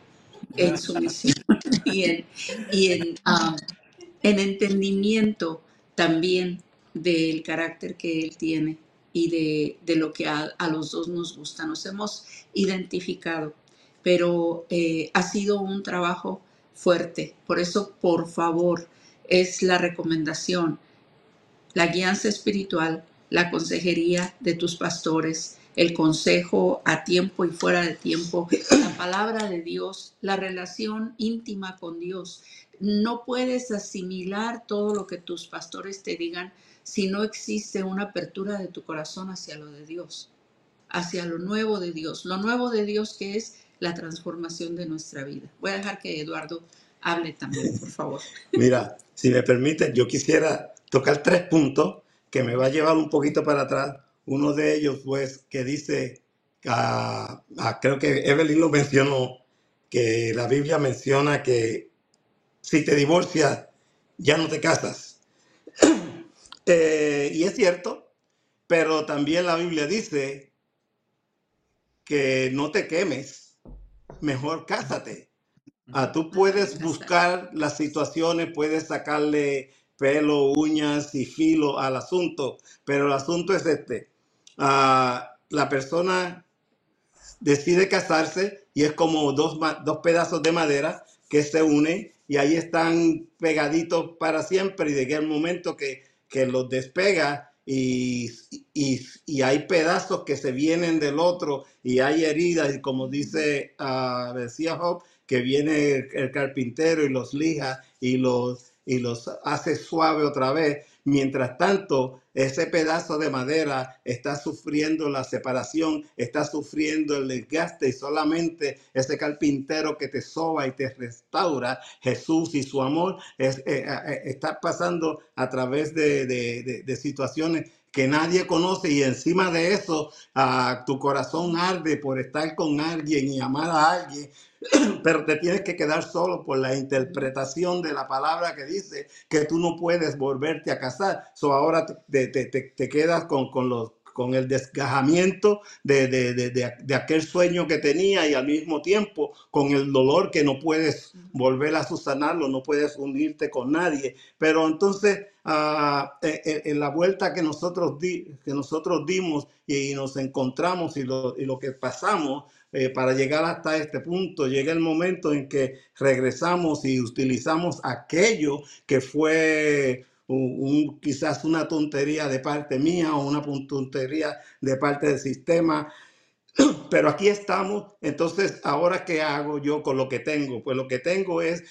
en su misión [LAUGHS] y en, y en, um, en entendimiento también del carácter que él tiene y de, de lo que a, a, los dos nos gusta. Nos hemos identificado, pero eh, ha sido un trabajo fuerte. Por eso, por favor, es la recomendación, la guianza espiritual, la consejería de tus pastores, el consejo a tiempo y fuera de tiempo, la palabra de Dios, la relación íntima con Dios. No puedes asimilar todo lo que tus pastores te digan si no existe una apertura de tu corazón hacia lo de Dios, hacia lo nuevo de Dios. Lo nuevo de Dios que es la transformación de nuestra vida. Voy a dejar que Eduardo hable también, por favor. Mira, si me permite, yo quisiera tocar tres puntos que me va a llevar un poquito para atrás. Uno de ellos, pues, que dice, ah, ah, creo que Evelyn lo mencionó, que la Biblia menciona que si te divorcias, ya no te casas. [CLEARS THROAT] Eh, y es cierto, pero también la Biblia dice que no te quemes mejor cásate. Ah, tú puedes buscar las situaciones, puedes sacarle pelo, uñas y filo al asunto, pero el asunto es este. Ah, la persona decide casarse y es como dos, dos pedazos de madera que se unen y ahí están pegaditos para siempre y de el momento que, que los despega y, y, hay pedazos que se vienen del otro y hay heridas y como dice, uh, decía Job, que viene el, carpintero y los lija y los, y los hace suave otra vez. Mientras tanto, ese pedazo de madera está sufriendo la separación, está sufriendo el desgaste y solamente ese carpintero que te soba y te restaura, Jesús y su amor, eh, eh, eh, está pasando a través de, de, de, situaciones que nadie conoce y encima de eso ah, tu corazón arde por estar con alguien y amar a alguien, [CLEARS THROAT] pero te tienes que quedar solo por la interpretación de la palabra que dice que tú no puedes volverte a casar. So ahora te, te, te, quedas con, con los con el desgajamiento de, de, de, de, aquel sueño que tenía y al mismo tiempo con el dolor que no puedes volver a susanarlo, no puedes unirte con nadie. Pero entonces, uh, en, la vuelta que nosotros, di, que nosotros dimos y, nos encontramos y lo, y lo que pasamos, eh, para llegar hasta este punto. Llega el momento en que regresamos y utilizamos aquello que fue quizás una tontería de parte mía o una tontería de parte del sistema. [CLEARS THROAT] Pero aquí estamos, entonces, ¿ahora qué hago yo con lo que tengo? Pues lo que tengo es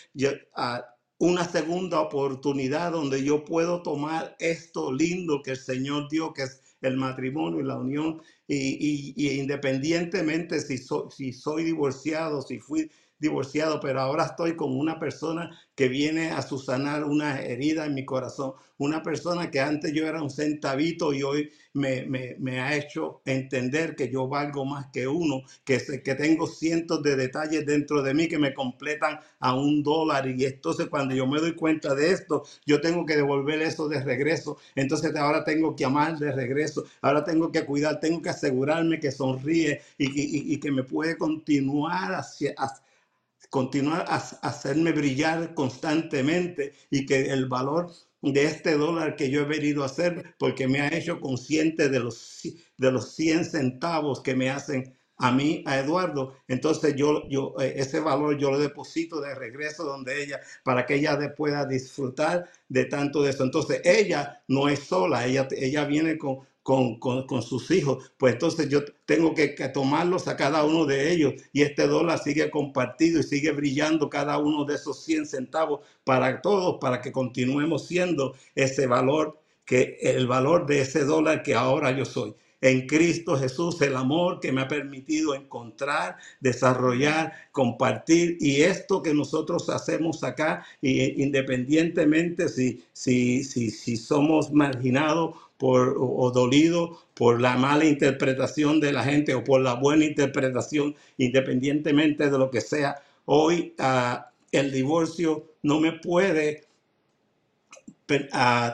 una segunda oportunidad donde yo puedo tomar esto lindo que el Señor dio, que es el matrimonio y la unión, y, independientemente si, si soy divorciado, si fui divorciado, pero ahora estoy con una persona que viene a susanar una herida en mi corazón, una persona que antes yo era un centavito y hoy me, me, ha hecho entender que yo valgo más que uno, que, que tengo cientos de detalles dentro de mí que me completan a un dólar. Y entonces cuando yo me doy cuenta de esto, yo tengo que devolver eso de regreso, entonces ahora tengo que amar de regreso, ahora tengo que cuidar, tengo que asegurarme que sonríe y, que me puede continuar hacia, hacia continuar a, hacerme brillar constantemente y que el valor de este dólar que yo he venido a hacer, porque me ha hecho consciente de los, de los 100 centavos que me hacen a mí, a Eduardo. Entonces yo, yo eh, ese valor yo lo deposito de regreso donde ella, para que ella pueda disfrutar de tanto de eso. Entonces ella no es sola, ella, ella viene con, con, sus hijos, pues entonces yo tengo que, tomarlos a cada uno de ellos y este dólar sigue compartido y sigue brillando cada uno de esos 100 centavos para todos, para que continuemos siendo ese valor, que el valor de ese dólar que ahora yo soy en Cristo Jesús, el amor que me ha permitido encontrar, desarrollar, compartir. Y esto que nosotros hacemos acá, independientemente si, si, si, si somos marginados por, o dolido por la mala interpretación de la gente o por la buena interpretación, independientemente de lo que sea. Hoy ah, el divorcio no me puede uh,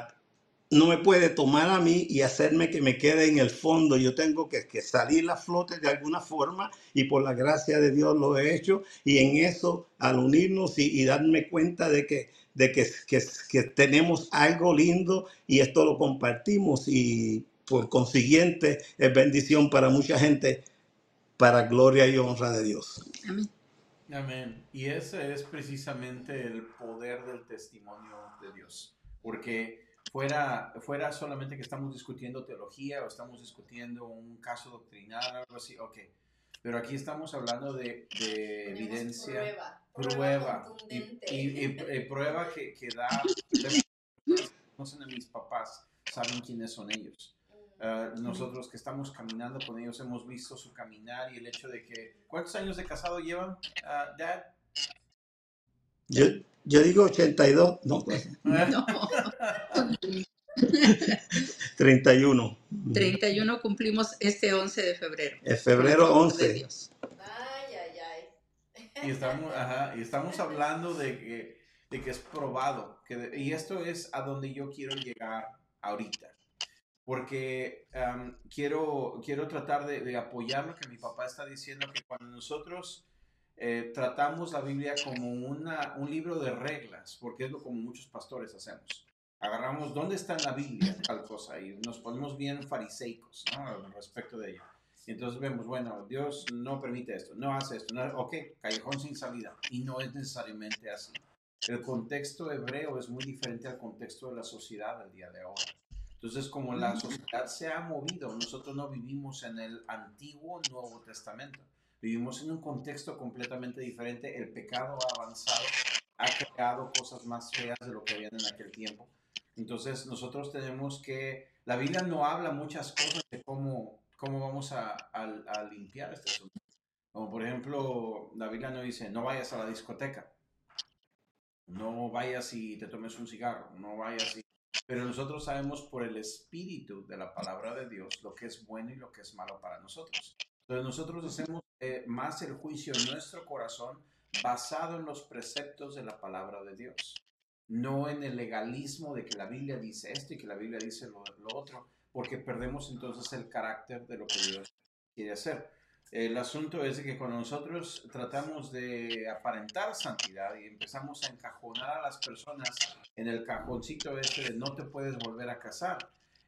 no me puede tomar a mí y hacerme que me quede en el fondo. Yo tengo que, que, salir a flote de alguna forma y por la gracia de Dios lo he hecho. Y en eso, al unirnos y darme cuenta de que de que, que, tenemos algo lindo y esto lo compartimos y por consiguiente es bendición para mucha gente, para gloria y honra de Dios. Amén. Amén. Y ese es precisamente el poder del testimonio de Dios, porque fuera, fuera solamente que estamos discutiendo teología o estamos discutiendo un caso doctrinal, algo así, ok pero aquí estamos hablando de, de evidencia, prueba, y, prueba que, que da, conocen a mis papás, saben quiénes son ellos. Ah, nosotros que estamos caminando con ellos hemos visto su caminar y el hecho de que, ¿cuántos años de casado llevan, uh, Dad? Yo, yo digo 82, no. [LAUGHS] no. [LAUGHS] [LAUGHS] 31. 31 cumplimos este 11 de febrero. El febrero 11. Dios. Ay, ay, ay. Y estamos, ajá, y estamos hablando de que, de que es probado. Que y esto es a donde yo quiero llegar ahorita. Porque quiero, quiero tratar de, de, apoyar lo que mi papá está diciendo, que cuando nosotros eh, tratamos la Biblia como una, un libro de reglas, porque es lo como muchos pastores hacemos agarramos dónde está en la Biblia tal cosa y nos ponemos bien fariseicos ¿no? respecto de ello. Y entonces vemos, bueno, Dios no permite esto, no hace esto, no, ok, callejón sin salida. Y no es necesariamente así. El contexto hebreo es muy diferente al contexto de la sociedad del día de ahora. Entonces, como la sociedad se ha movido, nosotros no vivimos en el antiguo Nuevo Testamento. Vivimos en un contexto completamente diferente. El pecado ha avanzado, ha creado cosas más feas de lo que habían en aquel tiempo. Entonces nosotros tenemos que, la Biblia no habla muchas cosas de cómo, cómo vamos a, a, limpiar este asunto. Como por ejemplo, la Biblia no dice, no vayas a la discoteca, no vayas y te tomes un cigarro, no vayas y pero nosotros sabemos por el espíritu de la palabra de Dios lo que es bueno y lo que es malo para nosotros. Entonces nosotros hacemos eh, más el juicio en nuestro corazón basado en los preceptos de la palabra de Dios, no en el legalismo de que la Biblia dice esto y que la Biblia dice lo, lo otro, porque perdemos entonces el carácter de lo que Dios quiere hacer. El asunto es que cuando nosotros tratamos de aparentar santidad y empezamos a encajonar a las personas en el cajoncito ese de no te puedes volver a casar,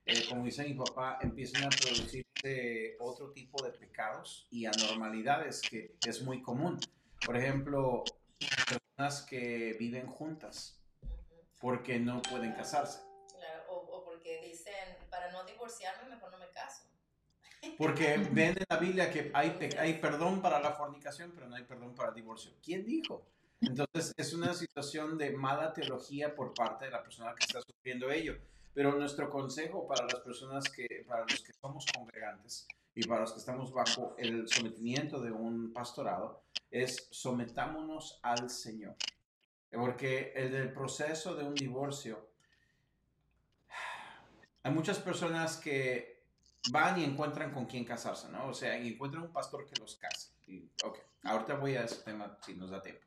eh, como dice mi papá, empiezan a producirse otro tipo de pecados y anormalidades que es muy común. Por ejemplo, personas que viven juntas porque no pueden casarse. Claro, o, o porque dicen, para no divorciarme, mejor no me caso. [LAUGHS] Porque ven en la Biblia que hay, hay perdón para la fornicación, pero no hay perdón para el divorcio. ¿Quién dijo? Entonces es una situación de mala teología por parte de la persona que está sufriendo ello. Pero nuestro consejo para las personas que, para los que somos congregantes y para los que estamos bajo el sometimiento de un pastorado, es sometámonos al Señor. Porque el del proceso de un divorcio, hay muchas personas que van y encuentran con quién casarse, ¿no? O sea, y encuentran un pastor que los case. Y, ok, ahorita voy a ese tema si nos da tiempo.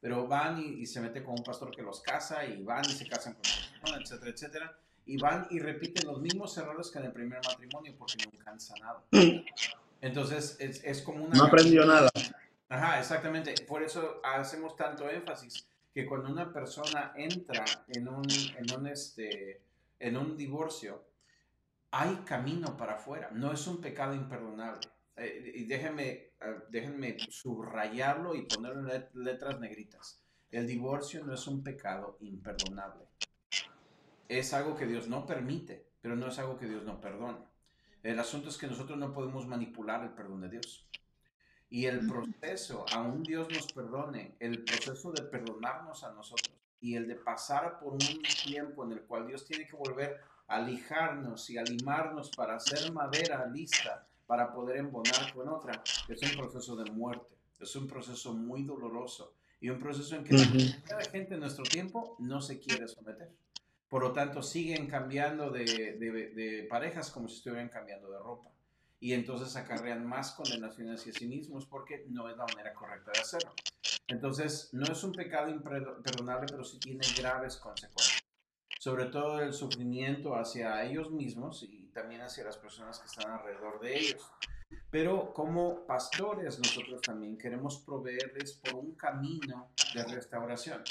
Pero van y, se meten con un pastor que los casa y van y se casan con persona, etcétera, etcétera. Y van y repiten los mismos errores que en el primer matrimonio porque nunca han sanado. Entonces, es, es como una... No aprendió nada. Ajá, exactamente. Por eso hacemos tanto énfasis que cuando una persona entra en un, en un, este, en un divorcio, hay camino para afuera, no es un pecado imperdonable. Eh, y eh, déjenme subrayarlo y ponerlo en letras negritas. El divorcio no es un pecado imperdonable. Es algo que Dios no permite, pero no es algo que Dios no perdona. El asunto es que nosotros no podemos manipular el perdón de Dios. Y el proceso, aún Dios nos perdone, el proceso de perdonarnos a nosotros y el de pasar por un tiempo en el cual Dios tiene que volver alijarnos y alimarnos para hacer madera lista para poder embonar con otra, es un proceso de muerte, es un proceso muy doloroso y un proceso en que la gente en nuestro tiempo no se quiere someter. Por lo tanto, siguen cambiando de, de, parejas como si estuvieran cambiando de ropa. Y entonces acarrean más condenaciones hacia sí mismos porque no es la manera correcta de hacerlo. Entonces, no es un pecado imperdonable, pero sí tiene graves consecuencias sobre todo el sufrimiento hacia ellos mismos y también hacia las personas que están alrededor de ellos. Pero como pastores nosotros también queremos proveerles por un camino de restauración,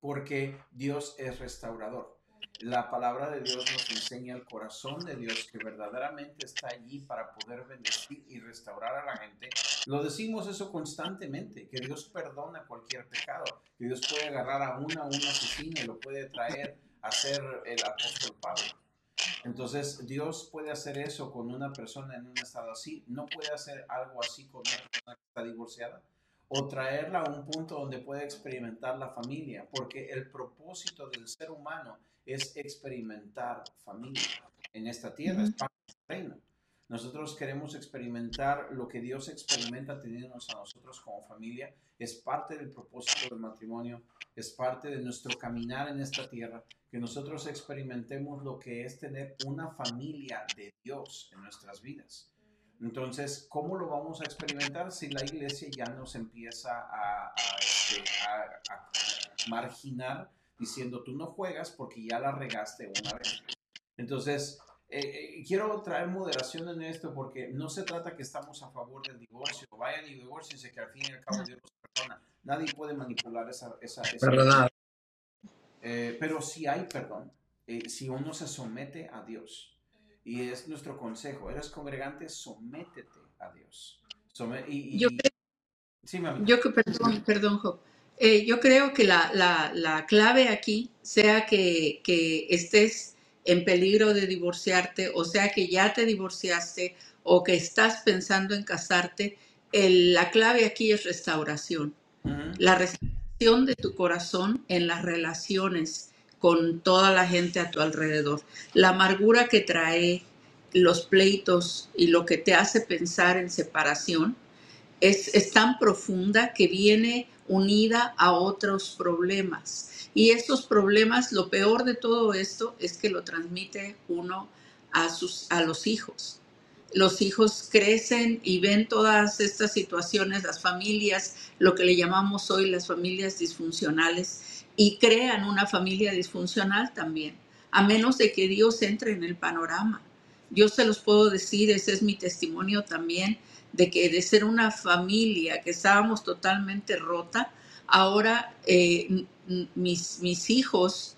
porque Dios es restaurador. La palabra de Dios nos enseña el corazón de Dios que verdaderamente está allí para poder bendecir y restaurar a la gente. Lo decimos eso constantemente, que Dios perdona cualquier pecado, que Dios puede agarrar a una a un asesino y lo puede traer hacer el apóstol Pablo. Entonces, Dios puede hacer eso con una persona en un estado así, no puede hacer algo así con una persona que está divorciada o traerla a un punto donde puede experimentar la familia, porque el propósito del ser humano es experimentar familia en esta tierra, es parte del reino. Nosotros queremos experimentar lo que Dios experimenta teniéndonos a nosotros como familia, es parte del propósito del matrimonio, es parte de nuestro caminar en esta tierra, que nosotros experimentemos lo que es tener una familia de Dios en nuestras vidas. Entonces, ¿cómo lo vamos a experimentar si la iglesia ya nos empieza a, este, marginar diciendo tú no juegas porque ya la regaste una vez? Entonces, eh, eh, quiero traer moderación en esto porque no se trata que estamos a favor del divorcio. Vayan y divorciense que al fin y al cabo Dios perdona. Nadie puede manipular esa... esa, esa eh, pero si hay perdón, eh, si uno se somete a Dios, y es nuestro consejo, eres congregante, sométete a Dios. y, yo, sí, yo que, perdón, perdón, Job. Eh, yo creo que la, la, la, clave aquí sea que, que estés en peligro de divorciarte, o sea que ya te divorciaste o que estás pensando en casarte, el, la clave aquí es restauración. La restauración de tu corazón en las relaciones con toda la gente a tu alrededor. La amargura que trae los pleitos y lo que te hace pensar en separación es, es tan profunda que viene unida a otros problemas. Y estos problemas, lo peor de todo esto es que lo transmite uno a, sus, a los hijos. Los hijos crecen y ven todas estas situaciones, las familias, lo que le llamamos hoy las familias disfuncionales, y crean una familia disfuncional también, a menos de que Dios entre en el panorama. Yo se los puedo decir, ese es mi testimonio también, de que de ser una familia que estábamos totalmente rota, ahora eh, mis, mis, hijos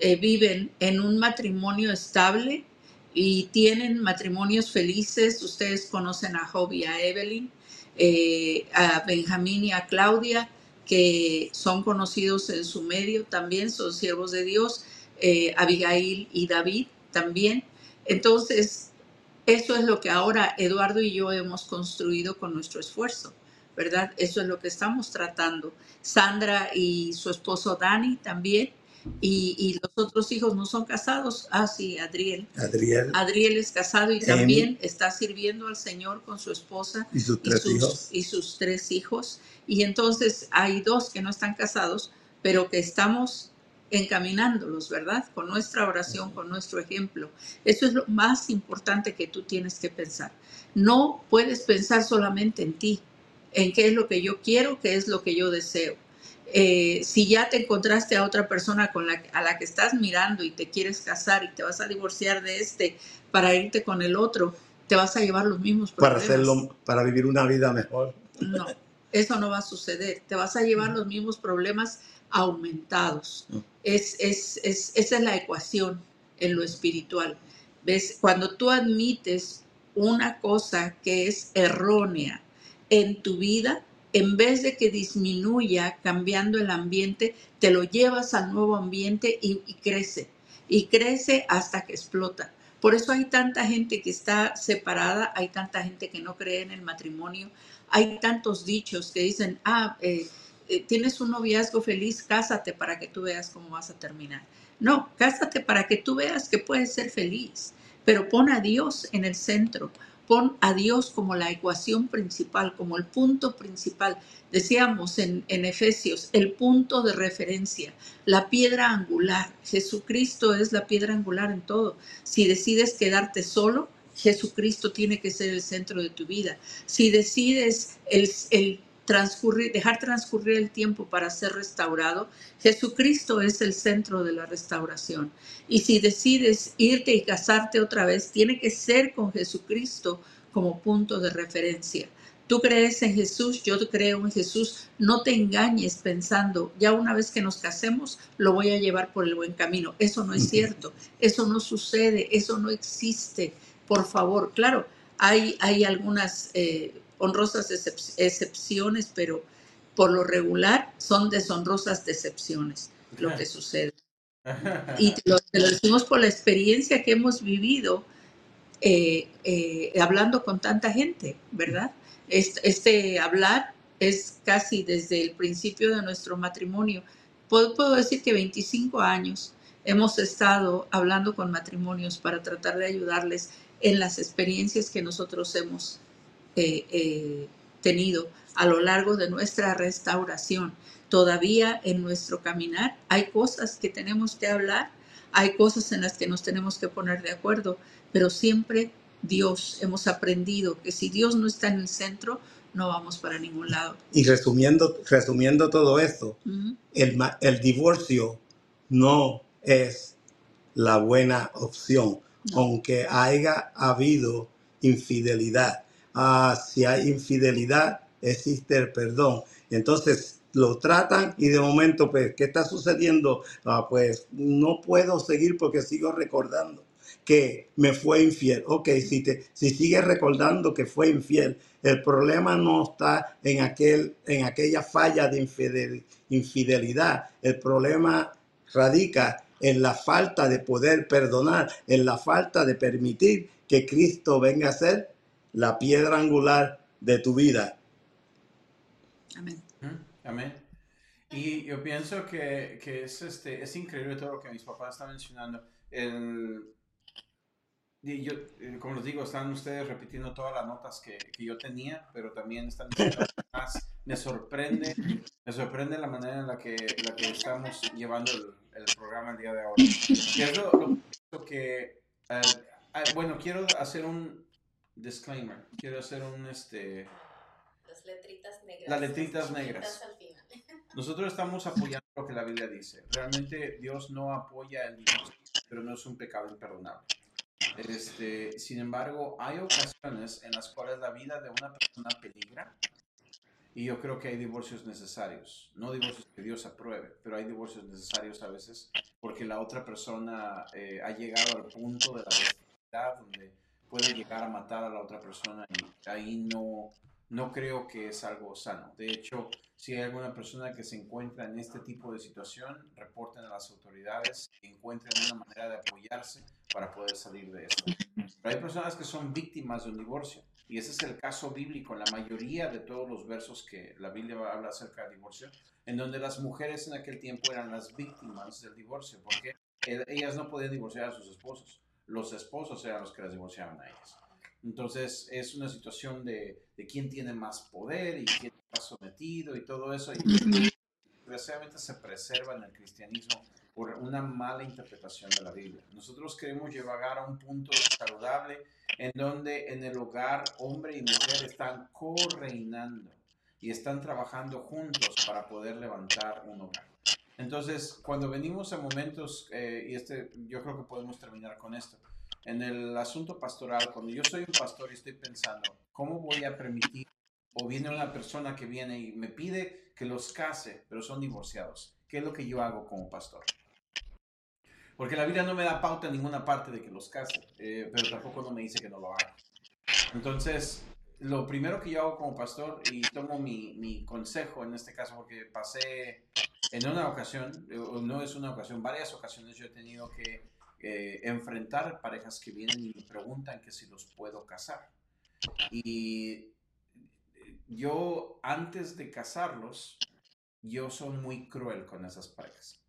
eh, viven en un matrimonio estable y tienen matrimonios felices. Ustedes conocen a Job y a Evelyn, eh, a Benjamín y a Claudia, que son conocidos en su medio también, son siervos de Dios, Abigail y David también. Entonces, eso es lo que ahora Eduardo y yo hemos construido con nuestro esfuerzo. ¿verdad? Eso es lo que estamos tratando. Sandra y su esposo Dani también. Y, los otros hijos no son casados. Ah, sí, Adriel. Adriel. Adriel es casado y también está sirviendo al Señor con su esposa y sus, tres hijos. y sus tres hijos. Y entonces hay dos que no están casados, pero que estamos encaminándolos, ¿verdad? Con nuestra oración, con nuestro ejemplo. Eso es lo más importante que tú tienes que pensar. No puedes pensar solamente en ti, en qué es lo que yo quiero, qué es lo que yo deseo. Eh, si ya te encontraste a otra persona con la, a la que estás mirando y te quieres casar y te vas a divorciar de este para irte con el otro, te vas a llevar los mismos problemas. Para, hacerlo, para vivir una vida mejor. No, eso no va a suceder. Te vas a llevar los mismos problemas aumentados. Es, es, es, esa es la ecuación en lo espiritual. ¿Ves? Cuando tú admites una cosa que es errónea, en tu vida, en vez de que disminuya cambiando el ambiente, te lo llevas al nuevo ambiente y, crece. Y crece hasta que explota. Por eso hay tanta gente que está separada, hay tanta gente que no cree en el matrimonio, hay tantos dichos que dicen, ah, eh, tienes un noviazgo feliz, cásate para que tú veas cómo vas a terminar. No, cásate para que tú veas que puedes ser feliz, pero pon a Dios en el centro, pon a Dios como la ecuación principal, como el punto principal. Decíamos en, en, Efesios, el punto de referencia, la piedra angular. Jesucristo es la piedra angular en todo. Si decides quedarte solo, Jesucristo tiene que ser el centro de tu vida. Si decides el, el transcurrir, dejar transcurrir el tiempo para ser restaurado, Jesucristo es el centro de la restauración. Y si decides irte y casarte otra vez, tiene que ser con Jesucristo como punto de referencia. Tú crees en Jesús, yo creo en Jesús. No te engañes pensando, ya una vez que nos casemos, lo voy a llevar por el buen camino. Eso no es cierto, eso no sucede, eso no existe. Por favor, claro, hay, hay algunas eh, honrosas excepciones, pero por lo regular son deshonrosas decepciones lo que [LAUGHS] sucede. [LAUGHS] Y te lo, decimos por la experiencia que hemos vivido eh, eh, hablando con tanta gente, ¿verdad? Este, este, hablar es casi desde el principio de nuestro matrimonio. Puedo, puedo decir que 25 años hemos estado hablando con matrimonios para tratar de ayudarles en las experiencias que nosotros hemos eh, eh, tenido a lo largo de nuestra restauración. Todavía en nuestro caminar hay cosas que tenemos que hablar, hay cosas en las que nos tenemos que poner de acuerdo, pero siempre Dios, hemos aprendido que si Dios no está en el centro, no vamos para ningún lado. Y resumiendo, resumiendo todo esto, el, el, divorcio no es la buena opción, aunque haya habido infidelidad ah, si hay infidelidad, existe el perdón. Entonces lo tratan y de momento, pues, ¿qué está sucediendo? Ah, pues no puedo seguir porque sigo recordando que me fue infiel. Ok, si, te, si sigues recordando que fue infiel, el problema no está en, aquel, en aquella falla de infidelidad. El problema radica en la falta de poder perdonar, en la falta de permitir que Cristo venga a ser la piedra angular de tu vida. Amén. Amén. Y yo pienso que, que, es, este, es increíble todo lo que mis papás están mencionando. El, y yo, eh, como les digo, están ustedes repitiendo todas las notas que, que yo tenía, pero también están más. Me sorprende, me sorprende la manera en la que, la que estamos llevando el, el programa el día de ahora. Que es lo, que, eh, bueno, quiero hacer un disclaimer, quiero hacer un, este... Las letritas negras. Las letritas negras. [LAUGHS] Nosotros estamos apoyando lo que la Biblia dice. Realmente Dios no apoya el divorcio, pero no es un pecado imperdonable. Este, sin embargo, hay ocasiones en las cuales la vida de una persona peligra y yo creo que hay divorcios necesarios. No divorcios que Dios apruebe, pero hay divorcios necesarios a veces porque la otra persona eh, ha llegado al punto de la donde puede llegar a matar a la otra persona y ahí no, no creo que es algo sano. De hecho, si hay alguna persona que se encuentra en este tipo de situación, reporten a las autoridades y encuentren una manera de apoyarse para poder salir de. Pero hay personas que son víctimas de un divorcio y ese es el caso bíblico la mayoría de todos los versos que la Biblia habla acerca del divorcio, en donde las mujeres en aquel tiempo eran las víctimas del divorcio, porque ellas no podían divorciar a sus esposos, los esposos eran los que las divorciaban a ellas. Entonces es una situación de, de quién tiene más poder y quién está sometido y todo eso. Y [CLEARS THROAT] desgraciadamente se preserva en el cristianismo por una mala interpretación de la Biblia. Nosotros queremos llevar a un punto saludable en donde en el hogar hombre y mujer están co-reinando y están trabajando juntos para poder levantar un hogar. Entonces, cuando venimos a momentos, eh, y este, yo creo que podemos terminar con esto, en el asunto pastoral, cuando yo soy un pastor y estoy pensando, ¿cómo voy a permitir? O viene una persona que viene y me pide que los case, pero son divorciados. ¿Qué es lo que yo hago como pastor? Porque la vida no me da pauta en ninguna parte de que los case, eh, pero tampoco no me dice que no lo haga. Entonces, lo primero que yo hago como pastor, y tomo mi, mi consejo en este caso, porque pasé en una ocasión, eh, no es una ocasión, varias ocasiones yo he tenido que eh, enfrentar parejas que vienen y me preguntan que si los puedo casar. Y yo antes de casarlos, yo soy muy cruel con esas parejas.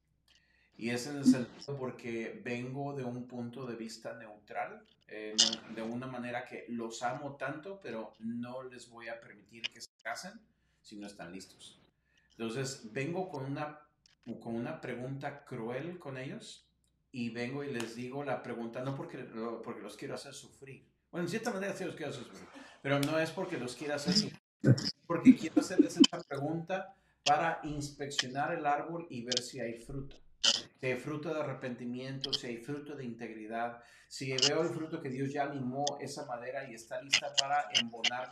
Y es en el sentido porque vengo de un punto de vista neutral, eh, de una manera que los amo tanto, pero no les voy a permitir que se casen si no están listos. Entonces, vengo con una, con una pregunta cruel con ellos y vengo y les digo la pregunta, no porque, porque los quiero hacer sufrir. Bueno, en cierta manera sí los quiero hacer sufrir, pero no es porque los quiero hacer sufrir, porque quiero hacerles esta pregunta para inspeccionar el árbol y ver si hay fruto. Si hay fruto de arrepentimiento, si hay fruto de integridad, si veo el fruto que Dios ya animó esa madera y está lista para embonar.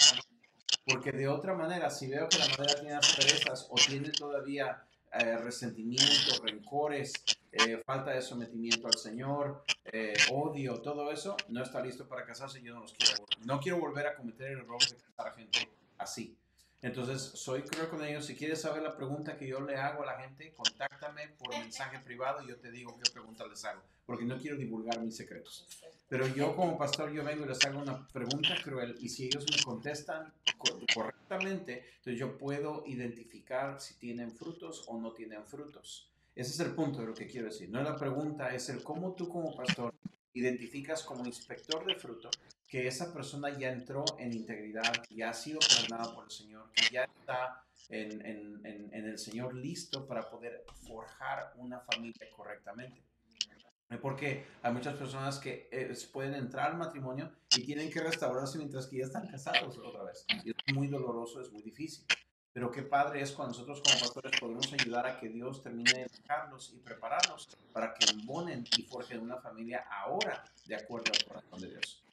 Porque de otra manera, si veo que la madera tiene asperezas o tiene todavía eh, resentimiento, rencores, eh, falta de sometimiento al Señor, eh, odio, todo eso, no está listo para casarse. Yo no los quiero. No quiero volver a cometer el error de casar a gente así. Entonces, soy cruel con ellos. Si quieres saber la pregunta que yo le hago a la gente, contáctame por mensaje privado y yo te digo qué pregunta les hago, porque no quiero divulgar mis secretos. Pero yo como pastor, yo vengo y les hago una pregunta cruel y si ellos me contestan correctamente, entonces yo puedo identificar si tienen frutos o no tienen frutos. Ese es el punto de lo que quiero decir. No la pregunta, es el cómo tú como pastor identificas como inspector de fruto que esa persona ya entró en integridad, ya ha sido perdonada por el Señor, que ya está en, en, en, el Señor listo para poder forjar una familia correctamente. Porque hay muchas personas que eh, pueden entrar al matrimonio y tienen que restaurarse mientras que ya están casados otra vez. Y es muy doloroso, es muy difícil. Pero qué padre es cuando nosotros como pastores podemos ayudar a que Dios termine de educarlos y prepararlos para que embonen y forjen una familia ahora de acuerdo al corazón de Dios.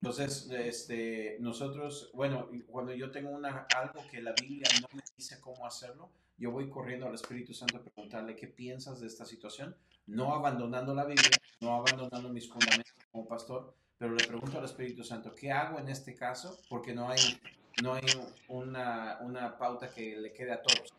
Entonces, este, nosotros, bueno, cuando yo tengo una, algo que la Biblia no me dice cómo hacerlo, yo voy corriendo al Espíritu Santo a preguntarle qué piensas de esta situación, no abandonando la Biblia, no abandonando mis fundamentos como pastor, pero le pregunto al Espíritu Santo, ¿qué hago en este caso? Porque no hay, no hay una, una pauta que le quede a todos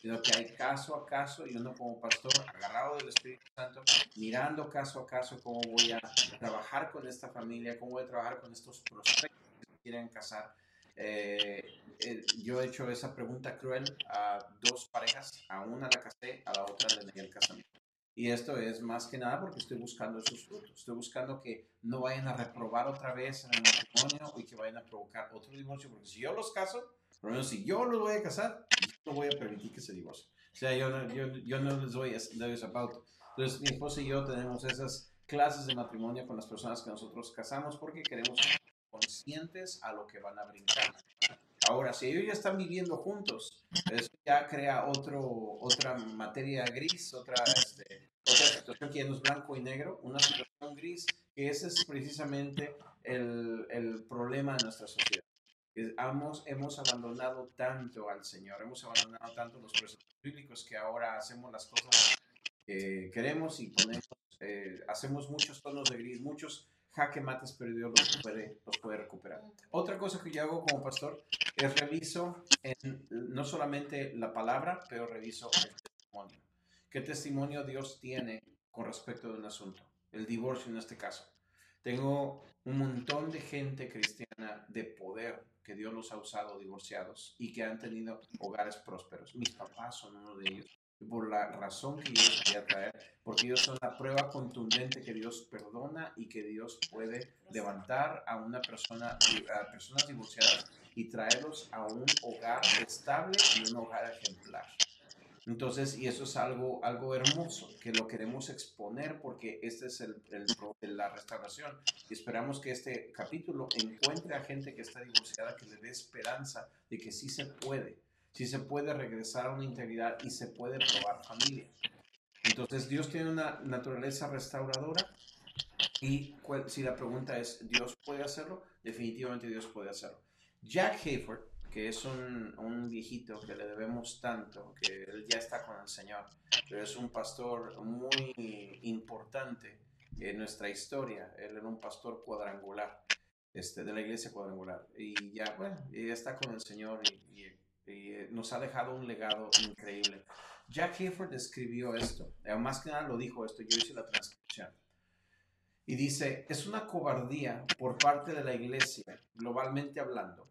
sino que hay caso a caso y uno como pastor agarrado del Espíritu Santo, mirando caso a caso cómo voy a trabajar con esta familia, cómo voy a trabajar con estos prospectos que quieren casar. Eh, eh, yo he hecho esa pregunta cruel a dos parejas, a una la casé, a la otra le negué el casamiento. Y esto es más que nada porque estoy buscando esos frutos. Estoy buscando que no vayan a reprobar otra vez en el matrimonio y que vayan a provocar otro divorcio. Porque si yo los caso, menos si yo los voy a casar, no voy a permitir que se divorcien. O sea, yo no, yo, yo no les voy a dar esa pauta. Entonces, mi esposa y yo tenemos esas clases de matrimonio con las personas que nosotros casamos porque queremos ser conscientes a lo que van a brindar. Ahora, si ellos ya están viviendo juntos, eso ya crea otro, otra materia gris, otra, este, otra situación que ya no es blanco y negro, una situación gris, que ese es precisamente el, el problema de nuestra sociedad. Hemos, hemos abandonado tanto al Señor, hemos abandonado tanto los preceptos bíblicos que ahora hacemos las cosas que queremos y ponemos, eh, hacemos muchos tonos de gris, muchos jaque mates, pero Dios los puede, los puede recuperar. Otra cosa que yo hago como pastor es reviso en, no solamente la palabra, pero reviso el testimonio. ¿Qué testimonio Dios tiene con respecto de un asunto? El divorcio en este caso. Tengo un montón de gente cristiana de poder que Dios los ha usado divorciados y que han tenido hogares prósperos. Mis papás son uno de ellos por la razón que Dios quería traer, porque ellos son la prueba contundente que Dios perdona y que Dios puede levantar a una persona, a personas divorciadas y traerlos a un hogar estable y un hogar ejemplar. Entonces, y eso es algo, algo hermoso, que lo queremos exponer porque este es el, el, la restauración. Y esperamos que este capítulo encuentre a gente que está divorciada, que le dé esperanza de que sí se puede si se puede regresar a una integridad y se puede probar familia. Entonces Dios tiene una naturaleza restauradora y si la pregunta es, ¿Dios puede hacerlo? Definitivamente Dios puede hacerlo. Jack Hayford, que es un, un, viejito que le debemos tanto, que él ya está con el Señor, pero es un pastor muy importante en nuestra historia. Él era un pastor cuadrangular, este, de la iglesia cuadrangular. Y ya, bueno, ya está con el Señor y, y y nos ha dejado un legado increíble. Jack Hayford escribió esto, eh, más que nada lo dijo esto, yo hice la transcripción. Y dice, es una cobardía por parte de la iglesia, globalmente hablando,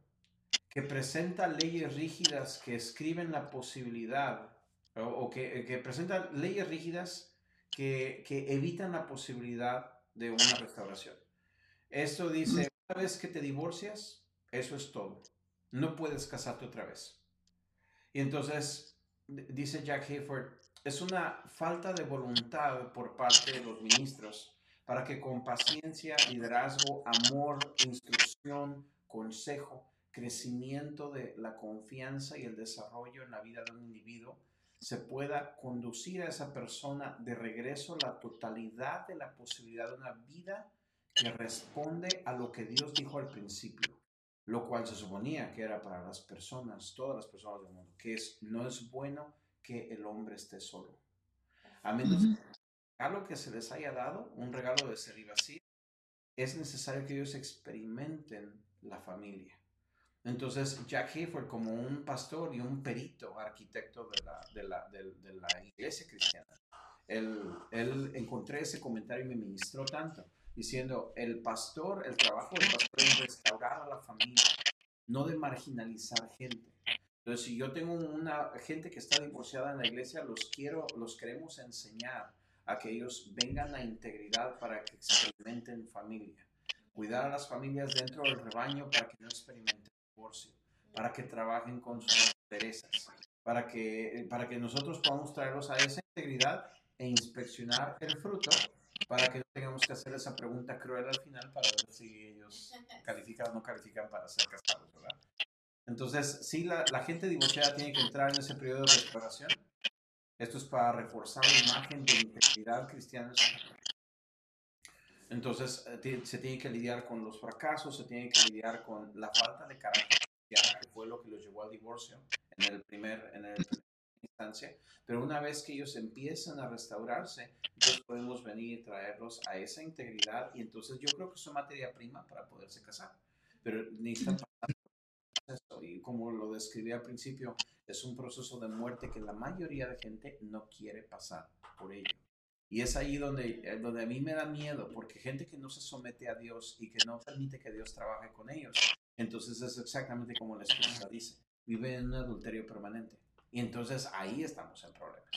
que presenta leyes rígidas que escriben la posibilidad, o, que, que, presentan leyes rígidas que, que evitan la posibilidad de una restauración. Esto dice, una vez que te divorcias, eso es todo. No puedes casarte otra vez. Y entonces, dice Jack Hayford, es una falta de voluntad por parte de los ministros para que con paciencia, liderazgo, amor, instrucción, consejo, crecimiento de la confianza y el desarrollo en la vida de un individuo, se pueda conducir a esa persona de regreso a la totalidad de la posibilidad de una vida que responde a lo que Dios dijo al principio lo cual se suponía que era para las personas, todas las personas del mundo, que es, no es bueno que el hombre esté solo. A menos que lo que se les haya dado, un regalo de ser y vacío, es necesario que ellos experimenten la familia. Entonces, Jack Hayford, como un pastor y un perito arquitecto de la, de la, de, la iglesia cristiana, él, él encontré ese comentario y me ministró tanto diciendo, el pastor, el trabajo del pastor es restaurar a la familia, no de marginalizar gente. Entonces, si yo tengo una gente que está divorciada en la iglesia, los quiero, los queremos enseñar a que ellos vengan a integridad para que experimenten familia. Cuidar a las familias dentro del rebaño para que no experimenten divorcio, para que trabajen con sus intereses, para que, para que nosotros podamos traerlos a esa integridad e inspeccionar el fruto para que no tengamos que hacer esa pregunta cruel al final para ver si ellos califican o no califican para ser casados, ¿verdad? Entonces, sí, la, la gente divorciada tiene que entrar en ese periodo de restauración. Esto es para reforzar la imagen de integridad cristiana. Entonces, eh, se tiene que lidiar con los fracasos, se tiene que lidiar con la falta de carácter que fue lo que los llevó al divorcio en el primer, en el instancia, pero una vez que ellos empiezan a restaurarse, entonces podemos venir y traerlos a esa integridad y entonces yo creo que es materia prima para poderse casar, pero necesitan pasar proceso y como lo describí al principio, es un proceso de muerte que la mayoría de gente no quiere pasar por ello. Y es ahí donde, eh, donde a mí me da miedo, porque gente que no se somete a Dios y que no permite que Dios trabaje con ellos, entonces es exactamente como la esposa dice, vive en un adulterio permanente. Y entonces ahí estamos en problemas.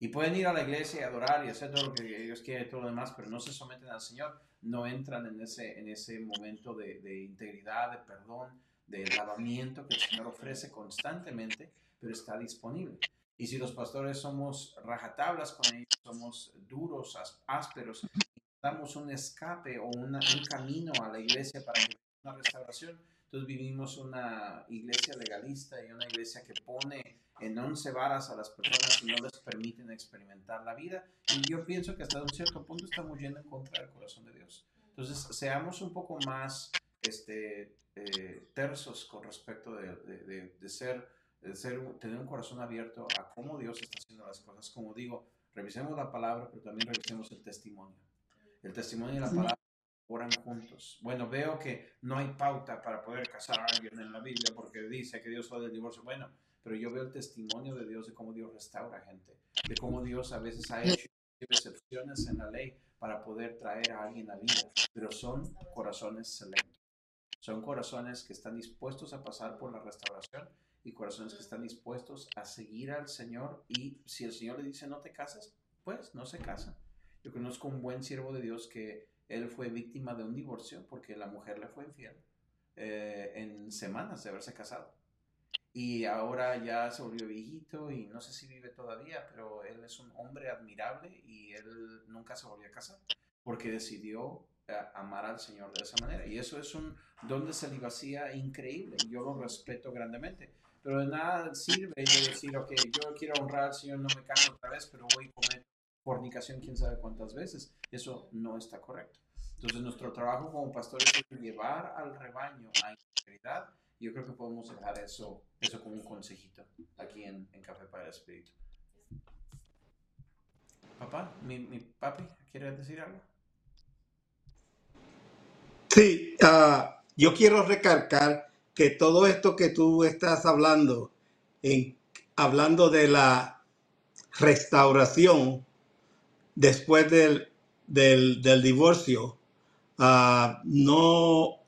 Y pueden ir a la iglesia y adorar y hacer todo lo que ellos quieren y todo lo demás, pero no se someten al Señor, no entran en ese, en ese momento de, de integridad, de perdón, de lavamiento que el Señor ofrece constantemente, pero está disponible. Y si los pastores somos rajatablas con ellos, somos duros, ásperos, damos un escape o un camino a la iglesia para una restauración, entonces vivimos una iglesia legalista y una iglesia que pone en once varas a las personas y no les permiten experimentar la vida. Y yo pienso que hasta un cierto punto estamos yendo en contra del corazón de Dios. Entonces, seamos un poco más este, eh, tersos con respecto de, de, de, de ser, tener un corazón abierto a cómo Dios está haciendo las cosas. Como digo, revisemos la palabra, pero también revisemos el testimonio. El testimonio y la palabra oran juntos. Bueno, veo que no hay pauta para poder casar a alguien en la Biblia porque dice que Dios odia el divorcio. Bueno, pero yo veo el testimonio de Dios de cómo Dios restaura gente, de cómo Dios a veces ha hecho excepciones en la ley para poder traer a alguien a vida, pero son corazones selectos. Son corazones que están dispuestos a pasar por la restauración y corazones que están dispuestos a seguir al Señor y si el Señor le dice no te cases, pues no se casa. Yo conozco un buen siervo de Dios que él fue víctima de un divorcio porque la mujer le fue infiel eh, en semanas de haberse casado. Y ahora ya se volvió viejito y no sé si vive todavía, pero él es un hombre admirable y él nunca se volvió a casar porque decidió eh, amar al Señor de esa manera. Y eso es un don de celibacia increíble. Yo lo respeto grandemente. Pero de nada sirve decir, ok, yo quiero honrar al Señor, no me caso otra vez, pero voy a comer fornicación quién sabe cuántas veces. Eso no está correcto. Entonces nuestro trabajo como pastores es llevar al rebaño a integridad. Y yo creo que podemos dejar eso, eso como un consejito aquí en, en Café para el Espíritu. Papá, mi, mi papi, ¿quiere decir algo? Sí, ah, yo quiero recalcar que todo esto que tú estás hablando, hablando de la restauración, después del, del, divorcio, ah, no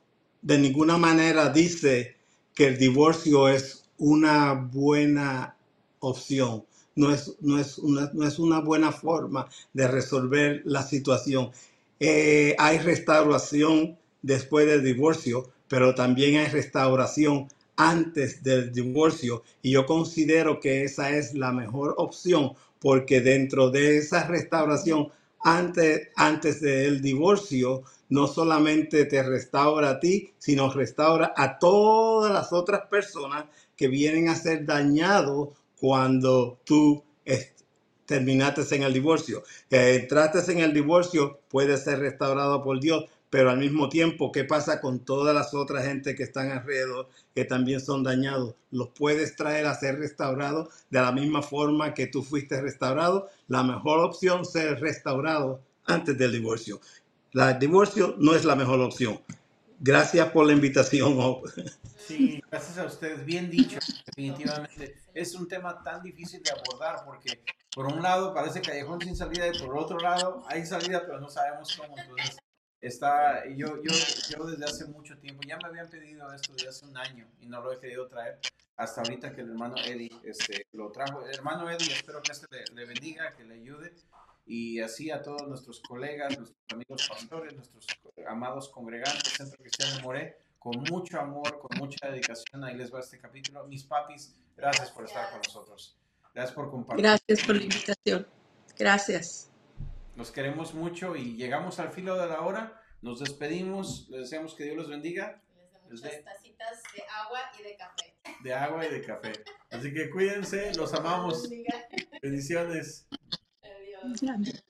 de ninguna manera dice que el divorcio es una buena opción. No es, no, es una, no es una buena forma de resolver la situación. Eh, hay restauración después del divorcio, pero también hay restauración antes del divorcio. Y yo considero que esa es la mejor opción porque dentro de esa restauración antes, antes del divorcio, no solamente te restaura a ti, sino restaura a todas las otras personas que vienen a ser dañados cuando tú terminaste en el divorcio. Entraste en el divorcio, puede ser restaurado por Dios, pero al mismo tiempo, ¿qué pasa con todas las otras gente que están alrededor que también son dañados? ¿Los puedes traer a ser restaurados de la misma forma que tú fuiste restaurado? La mejor opción es ser restaurado antes del divorcio. El divorcio no es la mejor opción. Gracias por la invitación. Sí, gracias a ustedes. Bien dicho, definitivamente. Es un tema tan difícil de abordar porque por un lado parece callejón sin salida y por otro lado hay salida pero no sabemos cómo. Entonces Está, yo, yo, yo desde hace mucho tiempo, ya me habían pedido esto desde hace un año y no lo he querido traer hasta ahorita que el hermano Eddie este, lo trajo. El hermano Eddie, espero que este le, bendiga, que le ayude y así a todos nuestros colegas, nuestros amigos pastores, nuestros amados congregantes, Centro Cristiano Moré, con mucho amor, con mucha dedicación. Ahí les va este capítulo. Mis papis, gracias por estar con nosotros. Gracias por compartir. Gracias por la invitación. Gracias. Los queremos mucho y llegamos al filo de la hora. Nos despedimos. Les deseamos que Dios los bendiga. Les dé muchas tacitas de agua y de café. De agua y de café. Así que cuídense, los amamos. Bendiciones. Adiós.